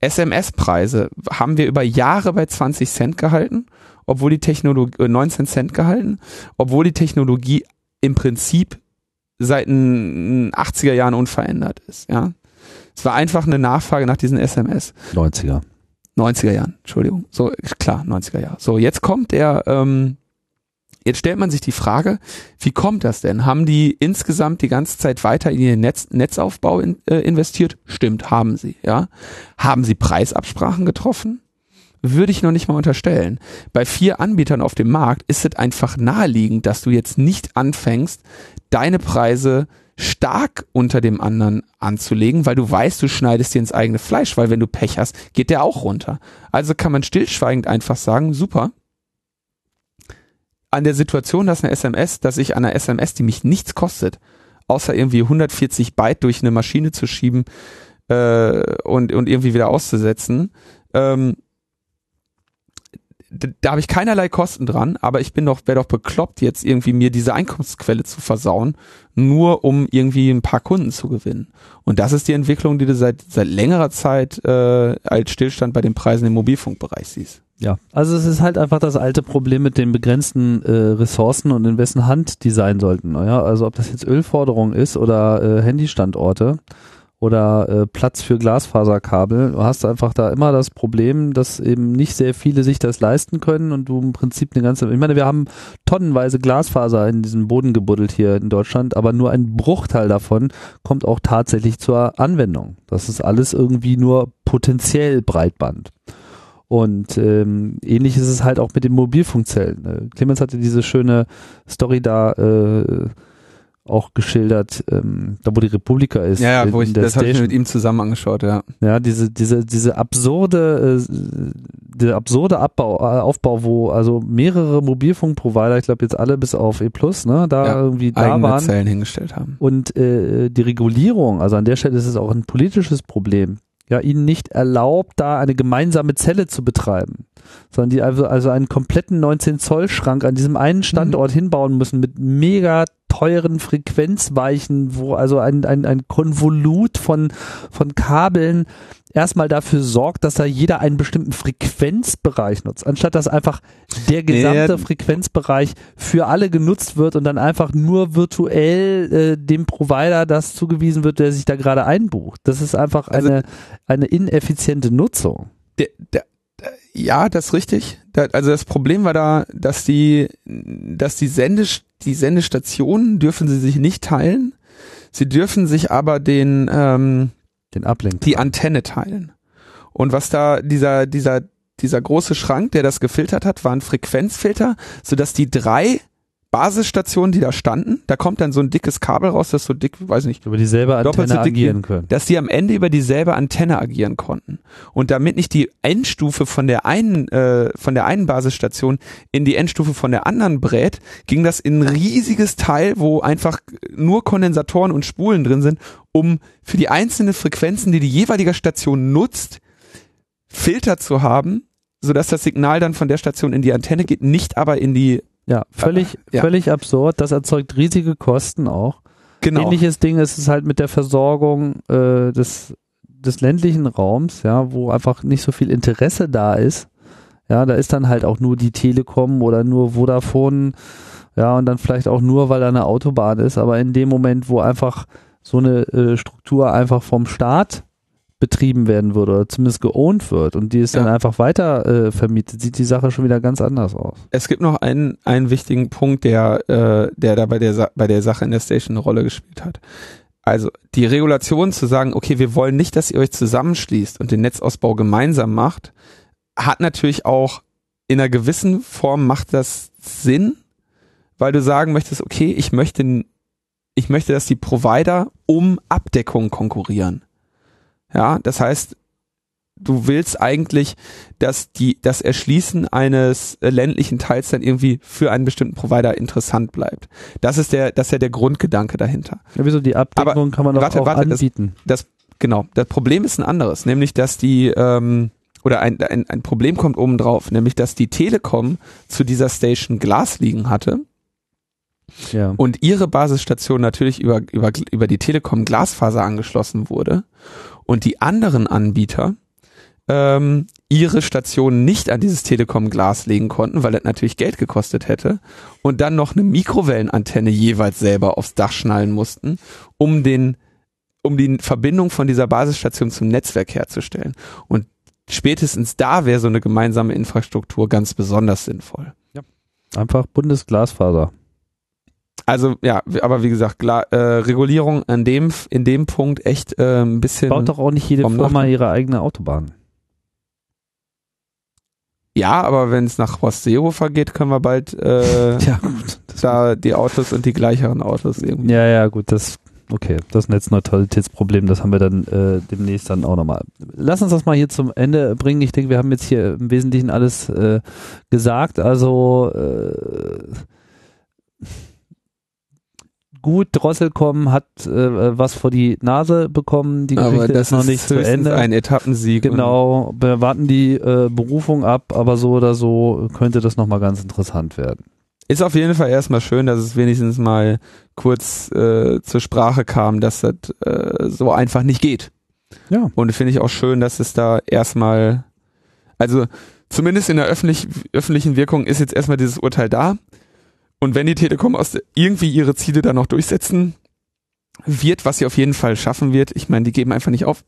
SMS-Preise haben wir über Jahre bei 20 Cent gehalten, obwohl die Technologie, 19 äh, Cent gehalten, obwohl die Technologie im Prinzip seit den 80er Jahren unverändert ist, ja. Es war einfach eine Nachfrage nach diesen SMS. 90er. 90er Jahren, Entschuldigung. So, klar, 90er Jahre. So, jetzt kommt der, ähm, jetzt stellt man sich die Frage, wie kommt das denn? Haben die insgesamt die ganze Zeit weiter in den Netz, Netzaufbau in, äh, investiert? Stimmt, haben sie, ja. Haben sie Preisabsprachen getroffen? Würde ich noch nicht mal unterstellen. Bei vier Anbietern auf dem Markt ist es einfach naheliegend, dass du jetzt nicht anfängst, deine Preise stark unter dem anderen anzulegen, weil du weißt, du schneidest dir ins eigene Fleisch, weil wenn du Pech hast, geht der auch runter. Also kann man stillschweigend einfach sagen, super. An der Situation, dass eine SMS, dass ich an einer SMS, die mich nichts kostet, außer irgendwie 140 Byte durch eine Maschine zu schieben äh, und, und irgendwie wieder auszusetzen, ähm, da habe ich keinerlei Kosten dran, aber ich bin doch, wäre doch bekloppt, jetzt irgendwie mir diese Einkommensquelle zu versauen, nur um irgendwie ein paar Kunden zu gewinnen. Und das ist die Entwicklung, die du seit, seit längerer Zeit äh, als Stillstand bei den Preisen im Mobilfunkbereich siehst. Ja, also es ist halt einfach das alte Problem mit den begrenzten äh, Ressourcen und in wessen Hand die sein sollten. Ja? Also ob das jetzt Ölforderung ist oder äh, Handystandorte oder äh, Platz für Glasfaserkabel. Du hast einfach da immer das Problem, dass eben nicht sehr viele sich das leisten können und du im Prinzip eine ganze, ich meine, wir haben tonnenweise Glasfaser in diesen Boden gebuddelt hier in Deutschland, aber nur ein Bruchteil davon kommt auch tatsächlich zur Anwendung. Das ist alles irgendwie nur potenziell Breitband. Und ähm, ähnlich ist es halt auch mit den Mobilfunkzellen. Äh, Clemens hatte diese schöne Story da äh, auch geschildert, ähm, da wo die Republika ist. Ja, ja wo ich, das habe ich mit ihm zusammen angeschaut, ja. Ja, diese, diese, diese absurde, äh, der absurde Abbau, äh, Aufbau, wo also mehrere Mobilfunkprovider, ich glaube jetzt alle bis auf E ne, da ja, irgendwie da waren. Zellen hingestellt haben. Und äh, die Regulierung, also an der Stelle ist es auch ein politisches Problem, ja, ihnen nicht erlaubt, da eine gemeinsame Zelle zu betreiben sondern die also, also einen kompletten 19 Zoll Schrank an diesem einen Standort mhm. hinbauen müssen mit mega teuren Frequenzweichen, wo also ein, ein, ein Konvolut von, von Kabeln erstmal dafür sorgt, dass da jeder einen bestimmten Frequenzbereich nutzt, anstatt dass einfach der gesamte ja. Frequenzbereich für alle genutzt wird und dann einfach nur virtuell äh, dem Provider das zugewiesen wird, der sich da gerade einbucht. Das ist einfach also eine, eine ineffiziente Nutzung. Der, der, ja, das ist richtig. Da, also das Problem war da, dass die, dass die Sende, die Sendestationen dürfen sie sich nicht teilen. Sie dürfen sich aber den, ähm, den Ablenk, die Antenne teilen. Und was da dieser, dieser, dieser große Schrank, der das gefiltert hat, war ein Frequenzfilter, sodass die drei Basisstationen, die da standen, da kommt dann so ein dickes Kabel raus, das so dick, weiß nicht, über dieselbe Antenne so agieren können. Dass die am Ende über dieselbe Antenne agieren konnten. Und damit nicht die Endstufe von der einen, äh, von der einen Basisstation in die Endstufe von der anderen brät, ging das in ein riesiges Teil, wo einfach nur Kondensatoren und Spulen drin sind, um für die einzelnen Frequenzen, die die jeweilige Station nutzt, Filter zu haben, sodass das Signal dann von der Station in die Antenne geht, nicht aber in die ja, völlig, ja. völlig absurd. Das erzeugt riesige Kosten auch. Genau. Ähnliches Ding ist es halt mit der Versorgung äh, des, des ländlichen Raums, ja, wo einfach nicht so viel Interesse da ist. Ja, da ist dann halt auch nur die Telekom oder nur Vodafone, ja, und dann vielleicht auch nur, weil da eine Autobahn ist, aber in dem Moment, wo einfach so eine äh, Struktur einfach vom Staat betrieben werden würde oder zumindest geohnt wird und die es dann Ja. einfach weiter äh, vermietet, sieht die Sache schon wieder ganz anders aus. Es gibt noch einen, einen wichtigen Punkt, der, äh, der da bei der, Sa bei der Sache in der Station eine Rolle gespielt hat. Also die Regulation zu sagen, okay, wir wollen nicht, dass ihr euch zusammenschließt und den Netzausbau gemeinsam macht, hat natürlich auch in einer gewissen Form macht das Sinn, weil du sagen möchtest, okay, ich möchte, ich möchte, dass die Provider um Abdeckung konkurrieren. Ja, das heißt, du willst eigentlich, dass die, das Erschließen eines äh, ländlichen Teils dann irgendwie für einen bestimmten Provider interessant bleibt. Das ist der, das ist ja der Grundgedanke dahinter. Ja, wieso die Abdeckung kann man doch warte, auch warte, das- anbieten. Das, genau, das Problem ist ein anderes, nämlich, dass die, ähm, oder ein, ein, ein Problem kommt oben drauf, nämlich, dass die Telekom zu dieser Station Glas liegen hatte ja. und ihre Basisstation natürlich über, über, über die Telekom Glasfaser angeschlossen wurde und die anderen Anbieter ähm, ihre Stationen nicht an dieses Telekom Glas legen konnten, weil das natürlich Geld gekostet hätte und dann noch eine Mikrowellenantenne jeweils selber aufs Dach schnallen mussten, um den um die Verbindung von dieser Basisstation zum Netzwerk herzustellen. Und spätestens da wäre so eine gemeinsame Infrastruktur ganz besonders sinnvoll. Einfach Bundesglasfaser. Also ja, aber wie gesagt, Gla äh, Regulierung an dem in dem Punkt echt äh, ein bisschen. Baut doch auch nicht jede Firma noch? ihre eigene Autobahn. ja, aber wenn es nach Horst Seehofer geht, können wir bald äh, Ja, gut. Da die Autos und die gleicheren Autos irgendwie. Ja, ja, gut, das, okay, das Netzneutralitätsproblem, das haben wir dann äh, demnächst dann auch nochmal. Lass uns das mal hier zum Ende bringen. Ich denke, wir haben jetzt hier im Wesentlichen alles äh, gesagt. Also äh, gut, Drosselkom hat äh, was vor die Nase bekommen. Die aber Geschichte das ist noch nicht zu Ende. ein Etappensieg. Genau, wir warten die äh, Berufung ab, aber so oder so könnte das nochmal ganz interessant werden. Ist auf jeden Fall erstmal schön, dass es wenigstens mal kurz äh, zur Sprache kam, dass das äh, so einfach nicht geht. Ja. Und finde ich auch schön, dass es da erstmal, also zumindest in der öffentlich, öffentlichen Wirkung ist jetzt erstmal dieses Urteil da. Und wenn die Telekom aus, irgendwie ihre Ziele da noch durchsetzen wird, was sie auf jeden Fall schaffen wird, ich meine, die geben einfach nicht auf,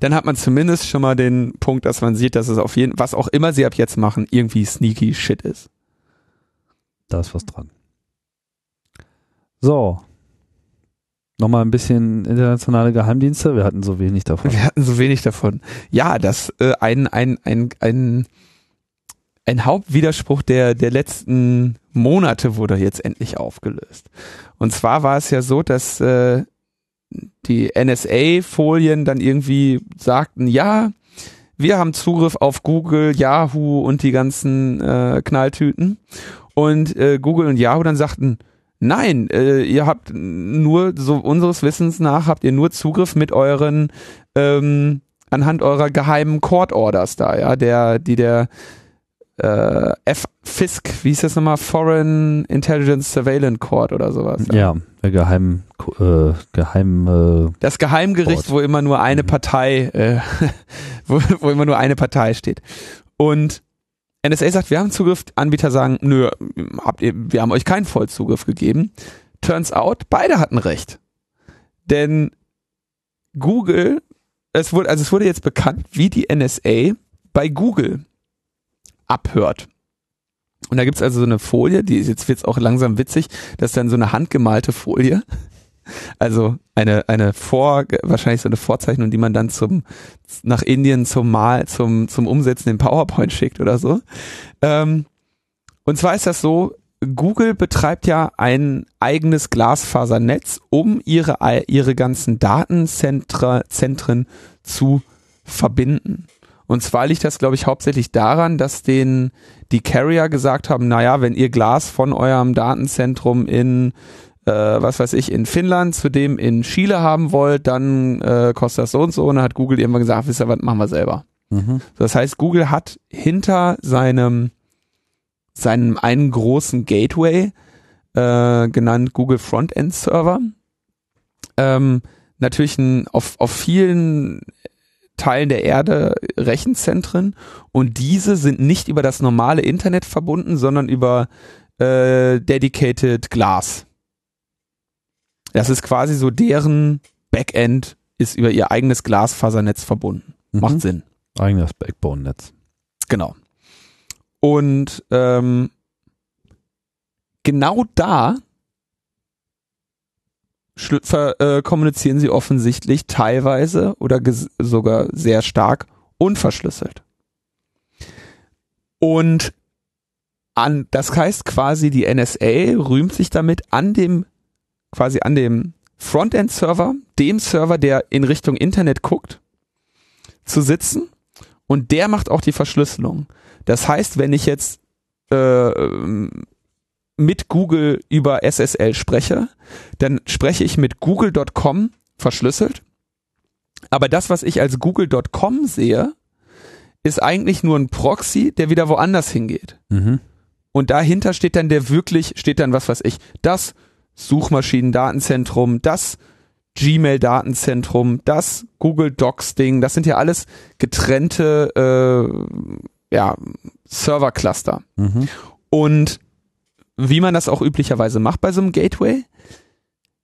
dann hat man zumindest schon mal den Punkt, dass man sieht, dass es auf jeden, was auch immer sie ab jetzt machen, irgendwie sneaky shit ist. Da ist was dran. So. Nochmal ein bisschen internationale Geheimdienste. Wir hatten so wenig davon. Wir hatten so wenig davon. Ja, das äh, ein, ein, ein, ein, ein Hauptwiderspruch der, der letzten Monate wurde jetzt endlich aufgelöst. Und zwar war es ja so, dass äh, die NSA-Folien dann irgendwie sagten, ja, wir haben Zugriff auf Google, Yahoo und die ganzen äh, Knalltüten. Und äh, Google und Yahoo dann sagten, nein, äh, ihr habt nur, so unseres Wissens nach, habt ihr nur Zugriff mit euren, ähm, anhand eurer geheimen Court Orders da, ja, der, die der äh, F FISC, wie hieß das nochmal? Foreign Intelligence Surveillance Court oder sowas. Ja, der Geheim, äh, Geheim, äh, Das Geheimgericht, Court. wo immer nur eine Mhm. Partei, äh, wo, wo immer nur eine Partei steht. Und NSA sagt, wir haben Zugriff, Anbieter sagen, nö, habt ihr, wir haben euch keinen Vollzugriff gegeben. Turns out, beide hatten recht. Denn Google, es wurde, also es wurde jetzt bekannt, wie die NSA bei Google abhört. Und da gibt's also so eine Folie, die ist jetzt wird's auch langsam witzig, das ist dann so eine handgemalte Folie. Also eine, eine Vor, wahrscheinlich so eine Vorzeichnung, die man dann zum, nach Indien zum Mal, zum, zum Umsetzen in PowerPoint schickt oder so. Ähm, und zwar ist das so, Google betreibt ja ein eigenes Glasfasernetz, um ihre, ihre ganzen Datenzentren Zentren zu verbinden. Und zwar liegt das, glaube ich, hauptsächlich daran, dass den, die Carrier gesagt haben, naja, wenn ihr Glas von eurem Datenzentrum in äh, was weiß ich, in Finnland zu dem in Chile haben wollt, dann äh, kostet das so und so. Und dann hat Google irgendwann gesagt, wisst ihr was, machen wir selber. mhm. Das heißt, Google hat hinter seinem, seinem einen großen Gateway, äh, genannt Google Frontend Server, ähm, natürlich ein, auf, auf vielen Teilen der Erde Rechenzentren und diese sind nicht über das normale Internet verbunden, sondern über äh, Dedicated Glass. Das ist quasi so deren Backend ist über ihr eigenes Glasfasernetz verbunden. Mhm. Macht Sinn. Eigenes Backbone-Netz. Genau. Und ähm, genau da ver, äh, kommunizieren sie offensichtlich teilweise oder sogar sehr stark unverschlüsselt. Und an, das heißt quasi, die NSA rühmt sich damit an dem, quasi an dem Frontend-Server, dem Server, der in Richtung Internet guckt, zu sitzen und der macht auch die Verschlüsselung. Das heißt, wenn ich jetzt äh, ähm, mit Google über SSL spreche, dann spreche ich mit google.com verschlüsselt. Aber das, was ich als google.com sehe, ist eigentlich nur ein Proxy, der wieder woanders hingeht. Mhm. Und dahinter steht dann der wirklich, steht dann was weiß ich, das Suchmaschinendatenzentrum, das Gmail-Datenzentrum, das Google Docs-Ding, das sind ja alles getrennte äh, ja, Server-Cluster. Mhm. Und wie man das auch üblicherweise macht bei so einem Gateway,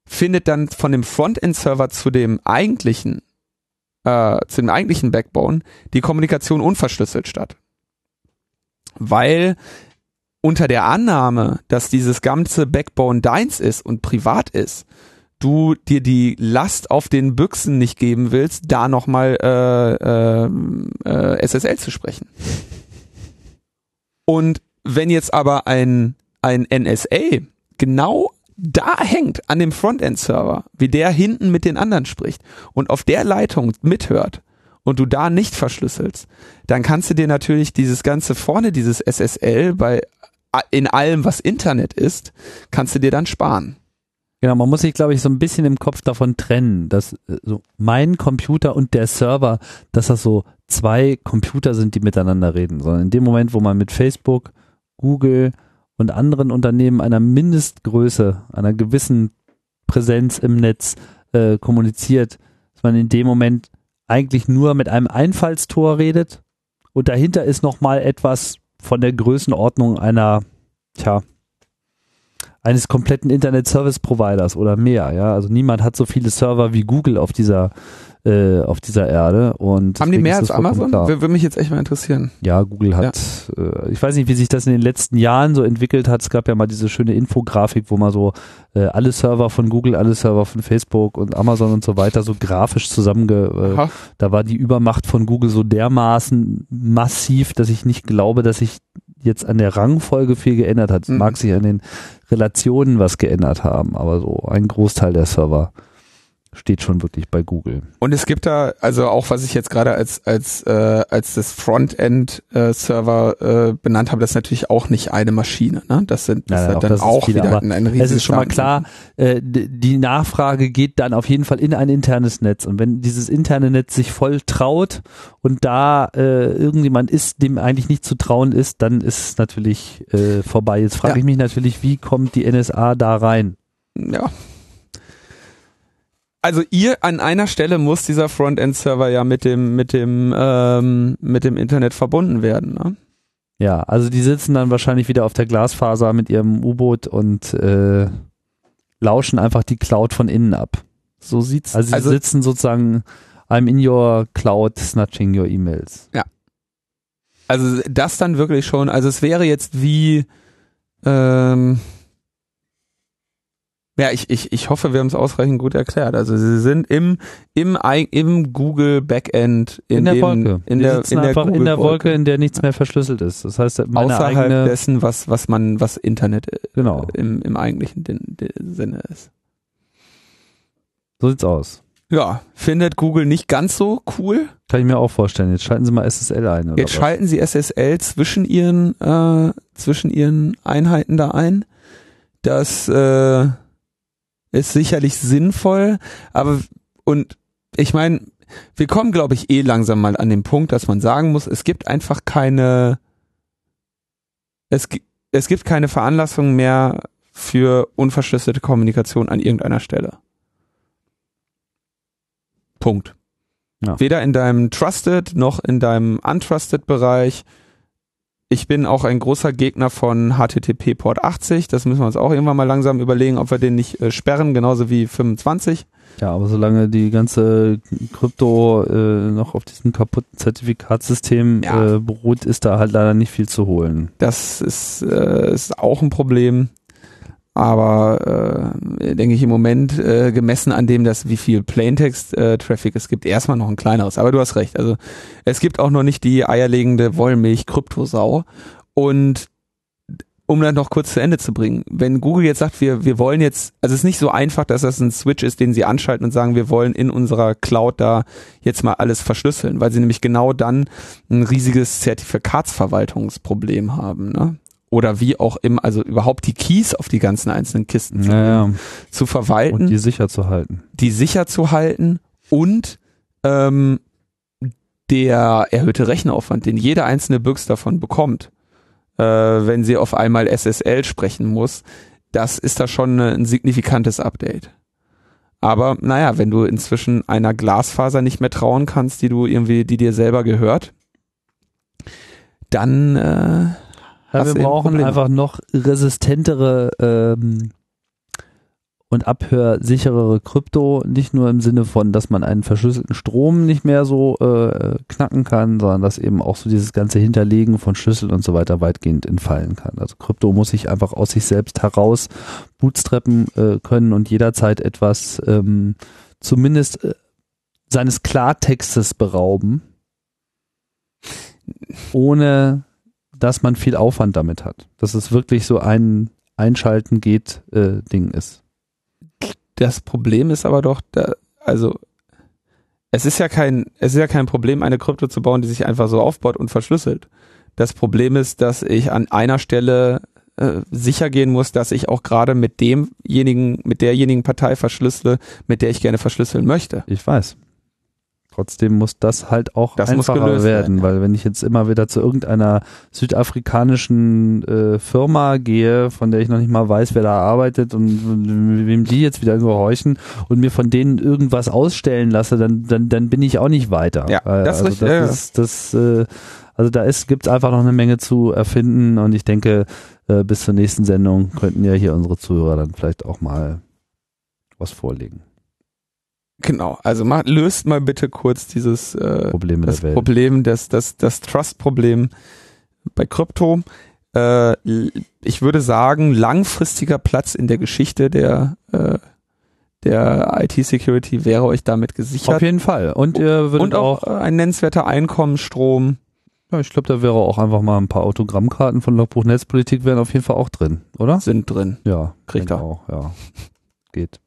findet dann von dem Frontend-Server zu dem eigentlichen, äh, zu dem eigentlichen Backbone die Kommunikation unverschlüsselt statt. Weil unter der Annahme, dass dieses ganze Backbone deins ist und privat ist, du dir die Last auf den Büchsen nicht geben willst, da nochmal äh, äh, äh, SSL zu sprechen. Und wenn jetzt aber ein, ein NSA genau da hängt an dem Frontend-Server, wie der hinten mit den anderen spricht und auf der Leitung mithört und du da nicht verschlüsselst, dann kannst du dir natürlich dieses ganze vorne, dieses SSL bei in allem, was Internet ist, kannst du dir dann sparen. Genau, man muss sich, glaube ich, so ein bisschen im Kopf davon trennen, dass äh, so mein Computer und der Server, dass das so zwei Computer sind, die miteinander reden, sondern in dem Moment, wo man mit Facebook, Google und anderen Unternehmen einer Mindestgröße, einer gewissen Präsenz im Netz äh, kommuniziert, dass man in dem Moment eigentlich nur mit einem Einfallstor redet und dahinter ist nochmal etwas von der Größenordnung einer, tja, eines kompletten Internet Service Providers oder mehr, ja. Also niemand hat so viele Server wie Google auf dieser äh, auf dieser Erde und Haben die mehr als Amazon? Würde mich jetzt echt mal interessieren. Ja, Google hat, Äh, ich weiß nicht, wie sich das in den letzten Jahren so entwickelt hat. Es gab ja mal diese schöne Infografik, wo man so äh, alle Server von Google, alle Server von Facebook und Amazon und so weiter so grafisch zusammenge, äh, da war die Übermacht von Google so dermaßen massiv, dass ich nicht glaube, dass sich jetzt an der Rangfolge viel geändert hat. Es Mhm. mag sich an den Relationen was geändert haben, aber so ein Großteil der Server steht schon wirklich bei Google. Und es gibt da, also auch was ich jetzt gerade als als äh, als das Frontend-Server äh, benannt habe, das ist natürlich auch nicht eine Maschine. Ne? Das sind das ist auch dann das auch viele, wieder ein, ein Es ist schon mal klar, äh, die Nachfrage geht dann auf jeden Fall in ein internes Netz. Und wenn dieses interne Netz sich voll traut und da äh, irgendjemand ist, dem eigentlich nicht zu trauen ist, dann ist es natürlich äh, vorbei. Jetzt frage Ja. ich mich natürlich, wie kommt die NSA da rein? Ja. Also ihr an einer Stelle muss dieser Frontend-Server ja mit dem mit dem ähm, mit dem Internet verbunden werden. Ne? Ja, also die sitzen dann wahrscheinlich wieder auf der Glasfaser mit ihrem U-Boot und äh, lauschen einfach die Cloud von innen ab. So sieht's. Also sie also sitzen sozusagen, I'm in your cloud, snatching your emails. Also das dann wirklich schon, also es wäre jetzt wie, ähm, ja, ich, ich, ich hoffe, wir haben es ausreichend gut erklärt. Also sie sind im, im, im Google Backend in, In, der dem, Wolke. in der, in der, einfach in der. Wolke, in der nichts mehr verschlüsselt ist. Das heißt, meine außerhalb dessen, was, was man, was Internet äh, genau, im, im eigentlichen Sinne ist. so sieht's aus. Ja, findet Google nicht ganz so cool. Kann ich mir auch vorstellen. Jetzt schalten Sie mal SSL ein. Oder Jetzt was? schalten sie SSL zwischen ihren, äh, zwischen ihren Einheiten da ein. Das äh, ist sicherlich sinnvoll, aber und ich meine, wir kommen, glaube ich, eh langsam mal an den Punkt, dass man sagen muss, es gibt einfach keine, es, es gibt keine Veranlassung mehr für unverschlüsselte Kommunikation an irgendeiner Stelle. Punkt. Ja. Weder in deinem Trusted noch in deinem Untrusted Bereich ich bin auch ein großer Gegner von HTTP Port 80. Das müssen wir uns auch irgendwann mal langsam überlegen, ob wir den nicht äh, sperren, genauso wie 25. Ja, aber solange die ganze Krypto äh, noch auf diesem kaputten Zertifikatssystem Ja. äh, beruht, ist da halt leider nicht viel zu holen. Das ist, äh, ist auch ein Problem. Aber äh, denke ich im Moment äh, gemessen an dem, dass wie viel Plaintext-Traffic es gibt, erstmal noch ein kleineres. Aber du hast recht. Also es gibt auch noch nicht die eierlegende Wollmilch-Kryptosau. Und um dann noch kurz zu Ende zu bringen, wenn Google jetzt sagt, wir, wir wollen jetzt, also es ist nicht so einfach, dass das ein Switch ist, den sie anschalten und sagen, wir wollen in unserer Cloud da jetzt mal alles verschlüsseln, weil sie nämlich genau dann ein riesiges Zertifikatsverwaltungsproblem haben, ne? Oder wie auch immer, also überhaupt die Keys auf die ganzen einzelnen Kisten zu, Naja, zu verwalten und die sicher zu halten. die sicher zu halten und ähm, der erhöhte Rechenaufwand, den jede einzelne Büchs davon bekommt, äh, wenn sie auf einmal SSL sprechen muss, das ist da schon ein signifikantes Update. Aber naja, wenn du inzwischen einer Glasfaser nicht mehr trauen kannst, die du irgendwie, die dir selber gehört, dann äh, Ja, wir brauchen Probleme. einfach noch resistentere ähm, und abhörsicherere Krypto, nicht nur im Sinne von, dass man einen verschlüsselten Strom nicht mehr so äh, knacken kann, sondern dass eben auch so dieses ganze Hinterlegen von Schlüssel und so weiter weitgehend entfallen kann. Also Krypto muss sich einfach aus sich selbst heraus bootstrappen äh, können und jederzeit etwas ähm, zumindest äh, seines Klartextes berauben, ohne dass man viel Aufwand damit hat. Dass es wirklich so ein Einschalten geht äh, Ding ist. Das Problem ist aber doch, da, also es ist ja kein, es ist ja kein Problem, eine Krypto zu bauen, die sich einfach so aufbaut und verschlüsselt. Das Problem ist, dass ich an einer Stelle äh, sicher gehen muss, dass ich auch gerade mit demjenigen, mit derjenigen Partei verschlüssele, mit der ich gerne verschlüsseln möchte. Ich weiß. Trotzdem muss das halt auch Das einfacher werden, ja. weil wenn ich jetzt immer wieder zu irgendeiner südafrikanischen äh, Firma gehe, von der ich noch nicht mal weiß, wer da arbeitet und wem die jetzt wieder gehorchen und mir von denen irgendwas ausstellen lasse, dann dann dann bin ich auch nicht weiter. Ja, Äh, das also richtig, das ja, ja. ist das äh, also da ist gibt's einfach noch eine Menge zu erfinden und ich denke äh, bis zur nächsten Sendung könnten ja hier unsere Zuhörer dann vielleicht auch mal was vorlegen. Genau, also mal, löst mal bitte kurz dieses äh, Probleme das der Welt. Problem, das, das, das Trust-Problem bei Krypto. Äh, ich würde sagen, langfristiger Platz in der Geschichte der, äh, der IT-Security wäre euch damit Auf gesichert. jeden Fall. Und ihr würdet Und auch, auch, ein nennenswerter Einkommensstrom. ja, ich glaube, da wäre auch einfach mal ein paar Autogrammkarten von Logbuch Netzpolitik wären auf jeden Fall auch drin, oder? sind drin. Ja, Kriegt er. auch, ja. Geht.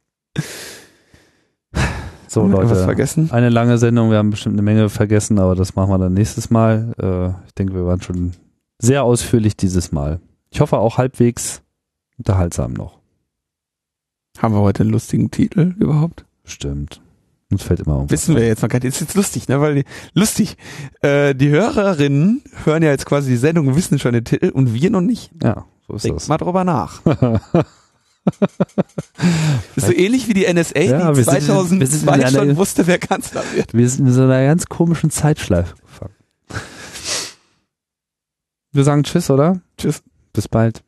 So, Leute. Was vergessen? Eine lange Sendung, wir haben bestimmt eine Menge vergessen, aber das machen wir dann nächstes Mal. Äh, ich denke, wir waren schon sehr ausführlich dieses Mal. Ich hoffe auch halbwegs unterhaltsam noch. Haben wir heute einen lustigen Titel überhaupt? Stimmt. Uns fällt immer irgendwas Wissen wir jetzt noch gar nicht. Ist jetzt lustig, ne? Weil die, lustig. Äh, die Hörerinnen hören ja jetzt quasi die Sendung und wissen schon den Titel und wir noch nicht. Ja, so ist Denkt das. mal drüber nach. ist so ähnlich wie die NSA, Ja, die wir sind- 2002 wir sind in einer- schon wusste, wer Kanzler wird. Wir sind in so einer ganz komischen Zeitschleife gefangen. Wir sagen Tschüss, oder? Tschüss. Bis bald.